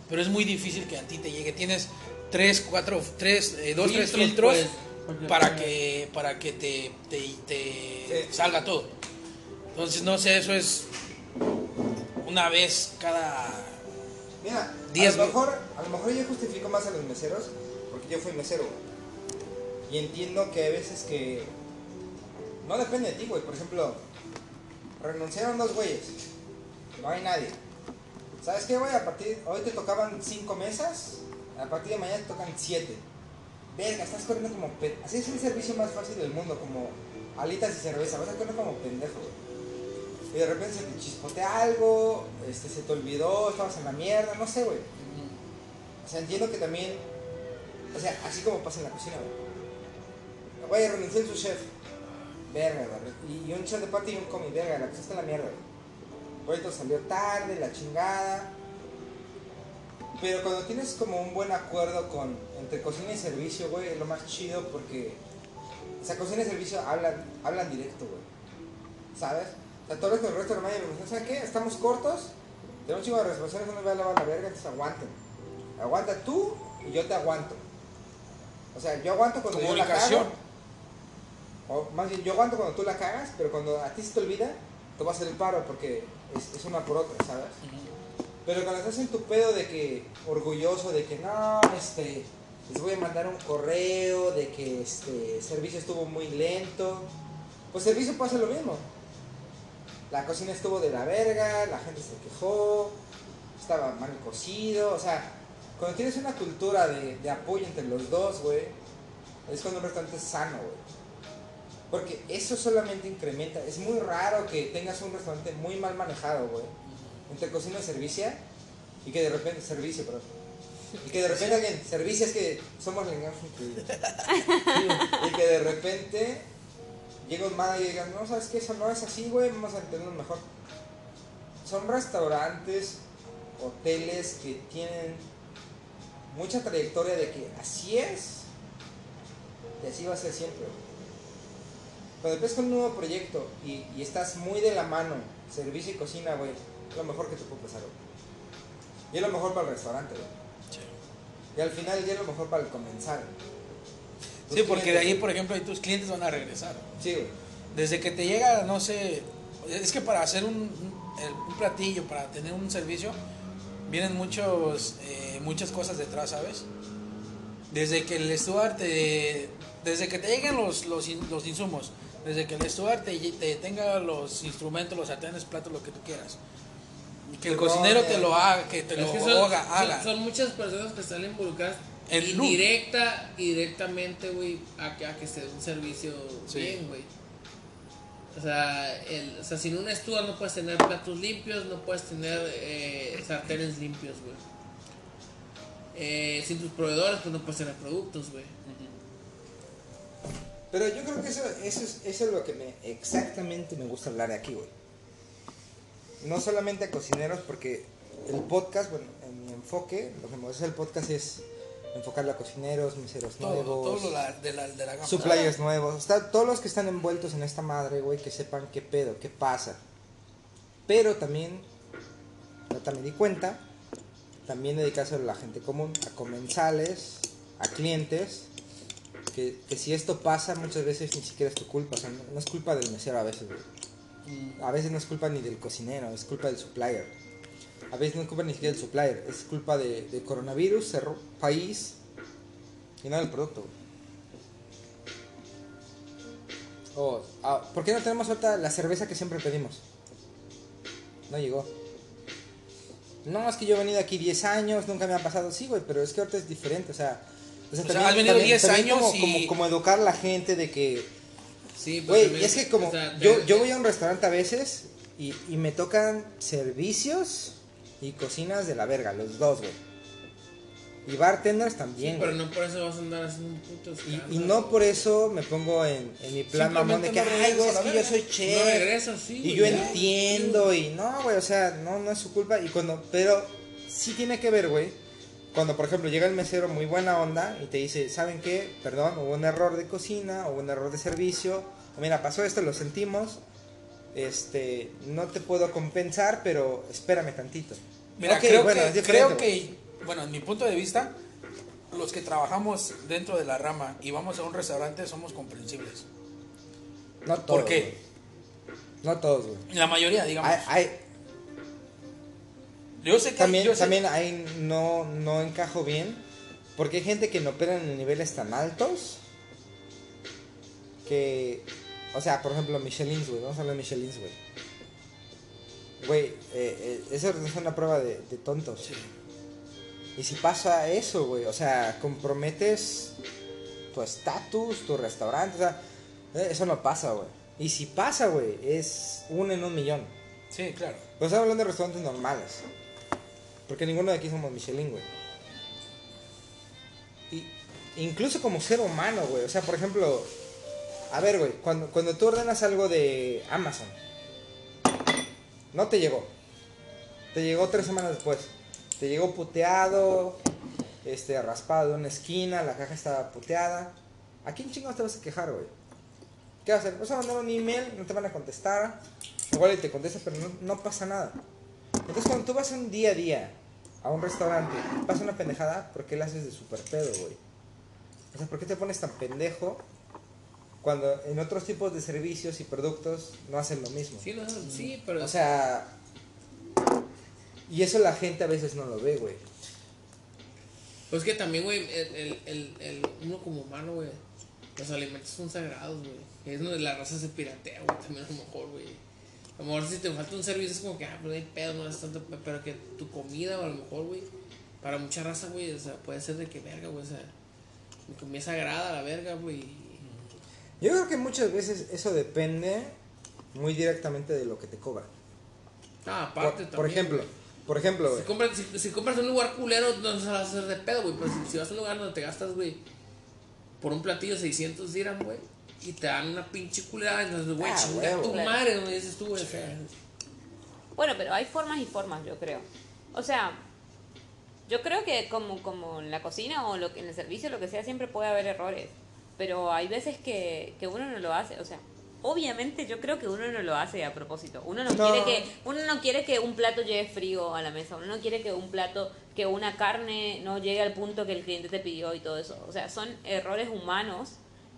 pero es muy difícil que a ti te llegue. Tienes tres, cuatro, tres, eh, dos, tres Filtros, filtros pues, para que, para que te, te, te Sí. salga todo. Entonces, no sé, eso es una vez cada Mira, Diez, a lo mejor, a lo mejor yo justifico más a los meseros, porque yo fui mesero. Y entiendo que hay veces que no depende de ti, güey. Por ejemplo, renunciaron dos güeyes, no hay nadie. ¿Sabes qué, güey? A partir, hoy te tocaban cinco mesas, a partir de mañana te tocan siete. Verga, estás corriendo como pe- Así es el servicio más fácil del mundo, como alitas y cerveza. Vas a correr como pendejo. Y de repente se te chispotea algo, este, se te olvidó, estabas en la mierda, no sé, güey. O sea, entiendo que también, o sea, así como pasa en la cocina, güey. Güey, renuncié en su chef. Verga. Y, un chef de parte y un comi, verga, la está en la mierda, güey. Todo salió tarde, la chingada. Pero cuando tienes como un buen acuerdo con entre cocina y servicio, güey, es lo más chido porque, o sea, cocina y servicio hablan, hablan directo, güey. ¿Sabes? O sea, todos los resto de la me ¿sabes qué? Estamos cortos, tenemos chingo de responsabilidades, no me voy a lavar la verga, entonces aguanten. Aguanta tú y yo te aguanto. O sea, yo aguanto cuando yo la cago. O más bien, yo aguanto cuando tú la cagas, pero cuando a ti se te olvida, te vas a hacer el paro porque es, es una por otra, ¿sabes? Pero cuando estás en tu pedo de que, orgulloso de que no, este, les voy a mandar un correo, de que este servicio estuvo muy lento, pues servicio pasa lo mismo. La cocina estuvo de la verga, la gente se quejó, estaba mal cocido, o sea, cuando tienes una cultura de, de apoyo entre los dos, güey, es cuando un restaurante es sano, güey. Porque eso solamente incrementa. Es muy raro que tengas un restaurante muy mal manejado, güey. Entre cocina y servicio. Y que de repente, servicio, pero. Y que de repente alguien, servicio es que somos lenguajes incluidos. [laughs] Y que de repente llega un manager y diga, no, sabes que eso no es así, güey, vamos a entenderlo mejor. Son restaurantes, hoteles que tienen mucha trayectoria de que así es y así va a ser siempre. güey. Cuando empiezas con un nuevo proyecto y, y estás muy de la mano, servicio y cocina, güey, es lo mejor que te puede pasar, güey. Y es lo mejor para el restaurante, güey. Y al final día es lo mejor para el comensal. Tus Sí, porque de ahí, por ejemplo, ahí tus clientes van a regresar. Sí, güey. Desde que te llega, no sé, es que para hacer un, platillo, para tener un servicio, vienen muchos, eh, muchas cosas detrás, ¿sabes? Desde que el steward te, desde que te lleguen los, los insumos, desde que el steward te, te tenga los instrumentos, los sartenes, platos, lo que tú quieras. Que el cocinero te lo haga, que te lo que son, haga, son- haga. son muchas personas que están involucradas El indirecta y directamente, güey, a que, a que se dé un servicio Sí. bien, güey. O sea, el, o sea, sin una estufa no puedes tener platos limpios, no puedes tener eh, sartenes limpios, güey. Eh, sin tus proveedores, pues no puedes tener productos, güey. Pero yo creo que eso, eso, es, eso es lo que me, exactamente me gusta hablar de aquí, güey. No solamente a cocineros, porque el podcast, bueno, en mi enfoque, lo que me gusta del podcast es enfocarlo a cocineros, meseros todo, nuevos, todo la- de, la, de la suppliers nuevos, todos los que están envueltos en esta madre, güey, que sepan qué pedo, qué pasa. Pero también, ahorita me di cuenta, también dedicárselo a la gente común, a comensales, a clientes, que, que si esto pasa muchas veces ni siquiera es tu culpa, o sea, no, es culpa del mesero a veces, güey. A veces no es culpa ni del cocinero, es culpa del supplier. A veces no es culpa ni siquiera del supplier, es culpa de, de coronavirus, cerró país y no del producto. güey. O, ah, ¿por qué no tenemos ahorita la cerveza que siempre pedimos? No llegó. No, es que yo he venido aquí 10 años, nunca me ha pasado. Sí, güey, pero es que ahorita es diferente, o sea... O sea, has venido 10 años como, y- como, como educar a la gente de que... Sí, pues Güey, también, es que como... o sea, yo, yo voy a un restaurante a veces y, y me tocan servicios y cocinas de la verga, los dos, güey. Y bartenders también, Sí, pero no por eso vas a andar haciendo un puto Y, y no por eso me pongo en, en mi plan mamón de que, no ay, güey, es regreso que yo verga". soy No chef. regresas, sí. y güey, yo entiendo, y no, güey, o sea, no, no es su culpa. Y cuando, pero sí tiene que ver, güey, cuando por ejemplo llega el mesero muy buena onda y te dice, ¿saben qué? Perdón, hubo un error de cocina, hubo un error de servicio, o mira, pasó esto, lo sentimos, este, no te puedo compensar, pero espérame tantito. Mira, creo, bueno, que, creo que, bueno, en mi punto de vista, los que trabajamos dentro de la rama y vamos a un restaurante somos comprensibles. No todos. ¿Por qué? No todos, güey. La mayoría, digamos. Hay- hay, yo sé que también, yo sé- también ahí no, no encajo bien. Porque hay gente que no opera en niveles tan altos. Que. O sea, por ejemplo, Michelin, güey. Vamos a hablar de Michelin, güey. Güey, eh, eh, eso es una prueba de, de tontos. Sí. Y si pasa eso, güey, o sea, comprometes tu estatus, tu restaurante, o sea, eh, eso no pasa, güey. Y si pasa, güey, es uno en un millón. Sí, claro. Pero estamos hablando de restaurantes normales. Porque ninguno de aquí somos Michelin, güey. Y incluso como ser humano, güey. O sea, por ejemplo, a ver, güey, cuando, cuando tú ordenas algo de Amazon, no te llegó. Te llegó tres semanas después. Te llegó puteado, este, raspado de una esquina, la caja estaba puteada. ¿A quién chingados te vas a quejar, güey? ¿Qué vas a hacer? Vas a mandar un email, no te van a contestar. Igual te contesta, pero no pasa nada. Entonces, cuando tú vas un día a día a un restaurante y pasa una pendejada, ¿por qué la haces de super pedo, güey? O sea, ¿por qué te pones tan pendejo cuando en otros tipos de servicios y productos no hacen lo mismo? Sí, no, sí, pero. O sea, y eso la gente a veces no lo ve, güey. Pues que también, güey, el, el, el, el- uno como humano, güey, los alimentos son sagrados, güey. Es donde la raza se piratea, güey, también a lo mejor, güey. A lo mejor si te falta un servicio es como que, ah, pues no hay pedo, no es tanto, pe- pero que tu comida, o a lo mejor, güey, para mucha raza, güey, o sea, puede ser de que verga, güey, o sea, mi comida es sagrada, la verga, güey. Yo creo que muchas veces eso depende muy directamente de lo que te cobran. Ah, Por, aparte por también, ejemplo, güey. por ejemplo, Si güey. compras, si, si compras un lugar culero, no se va a hacer de pedo, güey. Pero si, si vas a un lugar donde te gastas, güey, por un platillo 600 dirham, güey, y te dan una pinche culera, entonces, güey, Ah, chinga tu madre, güey, dices tú, güey. Bueno, pero hay formas y formas, yo creo. O sea, yo creo que como, como en la cocina o lo que, en el servicio, lo que sea, siempre puede haber errores. Pero hay veces que, que uno no lo hace. O sea, obviamente yo creo que uno no lo hace a propósito. Uno no, No. quiere que uno no quiere que un plato llegue frío a la mesa. Uno no quiere que un plato, que una carne no llegue al punto que el cliente te pidió y todo eso. O sea, son errores humanos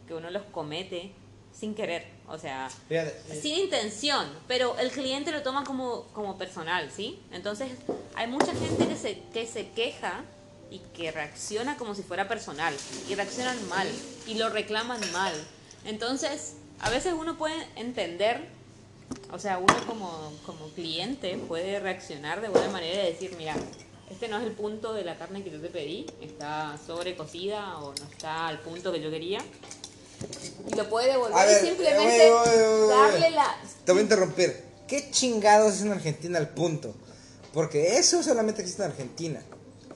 que uno los comete sin querer. O sea, Fíjate, sin intención, pero el cliente lo toma como, como personal, ¿sí? Entonces, hay mucha gente que se, que se queja y que reacciona como si fuera personal, y reaccionan mal, y lo reclaman mal. Entonces, a veces uno puede entender, o sea, uno como, como cliente puede reaccionar de buena manera y decir, mira, este no es el punto de la carne que yo te pedí, está sobrecocida o no está al punto que yo quería. Y lo puede devolver A ver, y simplemente güey, güey, güey. darle la... te voy a interrumpir. ¿Qué chingados es en Argentina el punto? Porque eso solamente existe en Argentina.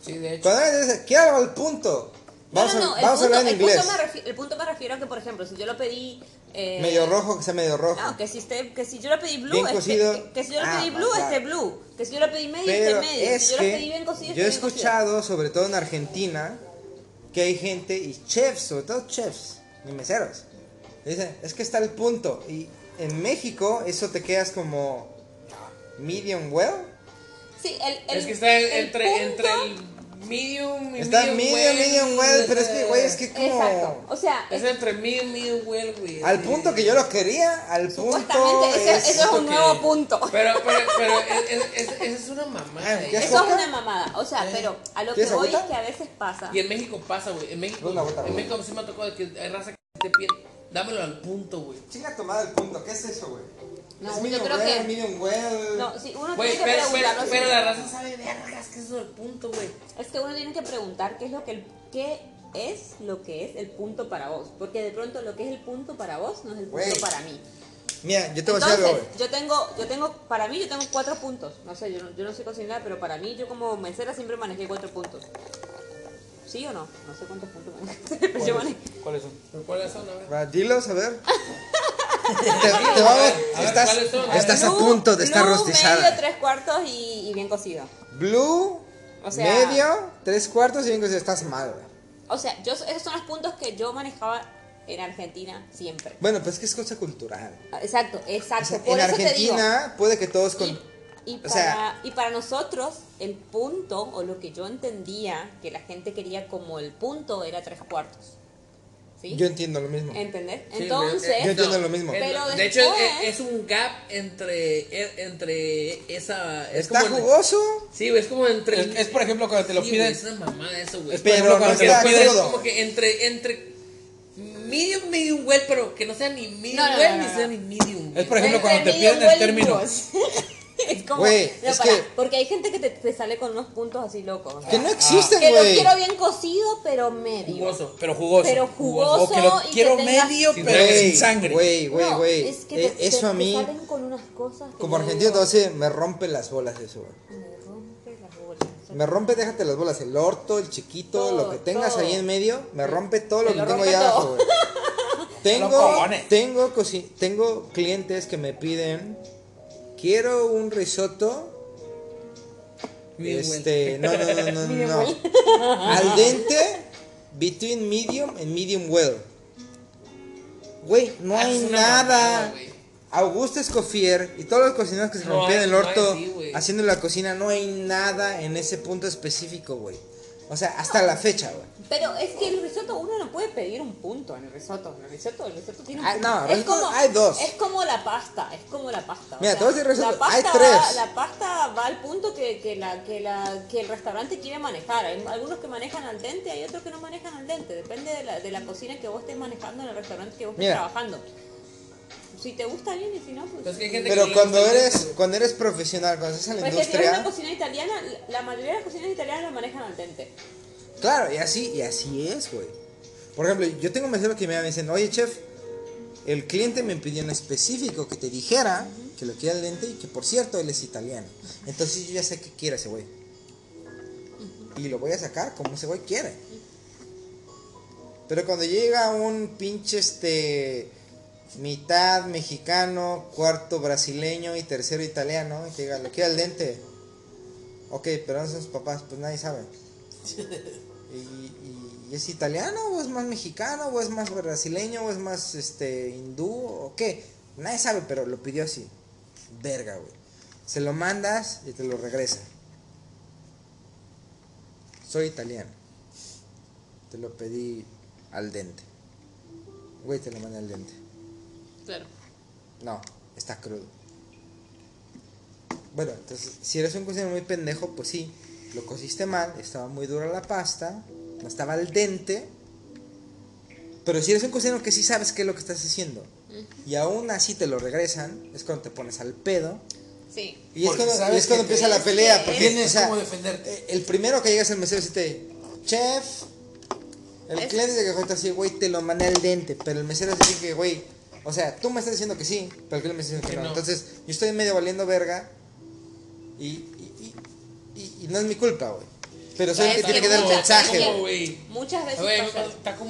Sí, de hecho. Cuando alguien dice, quiero al punto, No, vamos, no, a, no, el vamos a punto, hablar en el punto inglés. refi- el punto me refiero a que, por ejemplo, si yo lo pedí... eh, Medio rojo, que sea medio rojo. No, que si, esté, que si yo lo pedí blue, cocido. que, que si yo lo Ah, pedí blue, claro. esté blue. Que si yo lo pedí medio, Pero esté medio. es si yo lo pedí bien cocido, yo he bien cocido. escuchado, sobre todo en Argentina, que hay gente y chefs, sobre todo chefs y meseros. Dicen, es que está el punto. Y en México eso te quedas como medium well. Sí, el, el, Es que está el entre, punto- entre el medium y Está medium medium, well, medium well, pero es que, güey, es que como... Exacto. O sea, Es entre medium, medium well, güey. Al punto que yo lo quería, al punto ese, es... ese es un nuevo que- punto. Pero, pero, pero, es, es, es- es una mamada. Ah, eh. ¿qué Eso es una mamada. O sea, pero a lo que ¿Quieres voy es que a veces pasa. Y en México pasa, güey. En México, en. México sí me tocó de que hay raza que te pide, dámelo al punto, güey. Chinga tomada el punto, ¿qué es eso, güey? No, es yo medium creo well, que- medium well... No, si uno Güey, tiene que pero, pero, preguntarlo. pero sí. la raza sabe vergas que eso es el punto, güey. Es que uno tiene que preguntar qué es lo que el, qué es lo que es el punto para vos, porque de pronto lo que es el punto para vos no es el punto Güey. para mí. Mira, yo te voy a decir Entonces, algo, güey. yo tengo, yo tengo, para mí yo tengo cuatro puntos. No sé, yo no, yo no sé cocinar, pero para mí yo como mesera siempre manejé cuatro puntos. ¿Sí o no? No sé cuántos puntos manejé, pero [laughs] yo manejé. ¿Cuáles son? ¿Pero ¿Cuáles son? A ver. Va, dilos, a ver. [laughs] te, te va a ver, A ver, estás, ¿cuáles son? estás a punto de estar blue, rostizada. medio, tres cuartos y, y bien cocido. Blue, O sea- medio, tres cuartos y bien cocido. Estás mal, güey. O sea, yo, esos son los puntos que yo manejaba en Argentina siempre. Bueno, pues es que es cosa cultural. Ah, Exacto, O exacto. sea, Por en eso te digo. Argentina puede que todos con... Y, y o para, sea- y para nosotros, el punto, o lo que yo entendía que la gente quería como el punto, era tres cuartos. ¿Sí? Yo entiendo lo mismo. ¿Entendés? Sí, Entonces, Yo entiendo lo mismo. Pero de hecho, es, es un gap entre, entre esa. Es ¿Está como en- jugoso? Sí, güey, es como entre. Es, es, por ejemplo cuando te lo Sí, piden. güey, es una mamada eso, güey. Es por Pero ejemplo no cuando te lo piden. Es como que entre, entre medium, medium well, pero que no sea ni medium No, no, well no, ni no, sea no. ni medium. Es por well. ejemplo cuando te piden el término. [laughs] es como. Güey, no, es que- Porque hay gente que te, te sale con unos puntos así locos. Que no existen, Que lo güey. quiero bien cocido, pero medio. Jugoso. Pero jugoso. Pero jugoso O que lo y quiero medio, Sin pero Güey, sin sangre. Güey, güey, No, güey. es que Eh, te- Eso a te mí, salen con unas cosas que como argentino, digo, entonces me rompe las bolas eso, güey. Me rompe las bolas. Me rompe, déjate las bolas, el orto, el chiquito, Todo, lo que tengas todo. ahí en medio, me rompe todo lo que tengo ahí abajo, güey. [laughs] Tengo, tengo, tengo clientes que me piden, quiero un risotto, este, no, no, no, no, no, Medium no. well. al dente, between medium and medium well. Güey, no Ah, hay nada. Augusto Escofier y todos los cocineros que se No rompían hay- el no hay orto haciendo la cocina, no hay nada en ese punto específico, güey. O sea, hasta la fecha, güey. Pero es que el risotto uno no puede pedir un punto en el risotto. En el risotto, el risotto tiene un Ah, punto. no, es risotto como, hay dos. Es como la pasta, es como la pasta. o Mira, sea, te risotto, la pasta hay Va, la pasta va al punto que, que, la, que, la, que el restaurante quiere manejar. Hay algunos que manejan al dente, hay otros que no manejan al dente. Depende de la, de la cocina que vos estés manejando en el restaurante que vos estés Mira. trabajando. Si te gusta bien y si no, pues... Pues que hay gente Pero que cuando eres, dente, cuando eres profesional, cuando estás en la Pues que si eres una industria, cocina italiana, la mayoría de las cocinas italianas la manejan al dente. claro, y así, y así es, güey. Por ejemplo, yo tengo meseros que me dicen, oye chef, el cliente me pidió en específico que te dijera que lo quiere al dente y que por cierto él es italiano. Entonces yo ya sé que quiere ese güey. Y lo voy a sacar como ese güey quiere. Pero cuando llega un pinche este mitad mexicano, cuarto brasileño y tercero italiano, y te diga, lo quiere al dente. Ok, pero no son sus papás, pues nadie sabe. [laughs] Y, y- y es italiano o es más mexicano o es más brasileño o es más este hindú o qué? Nadie sabe, pero lo pidió así. Verga, güey. Se lo mandas y te lo regresa. Soy italiano. Te lo pedí al dente. Güey, te lo mandé al dente. Claro. No, está crudo. Bueno, entonces, si eres un cocinero muy pendejo, pues sí, lo cociste mal, estaba muy dura la pasta, no estaba al dente. Pero si eres un cocinero que sí sabes qué es lo que estás haciendo, y aún así te lo regresan, es cuando te pones al pedo. Sí. Y es Porque cuando, sabes y es cuando empieza la pelea. Porque, Tienes o sea, cómo defenderte. eh, El primero que llega es el mesero y te chef. El Es- cliente de que cuenta así, güey, te lo mandé al dente. Pero el mesero dice que, güey, o sea, tú me estás diciendo que sí, pero cliente me está diciendo que, Que no. no. Entonces, yo estoy medio valiendo verga. Y, y, y, y- y no es mi culpa, güey. Pero soy el que tiene que dar el mucha- mensaje, güey. Muchas veces pasa- está como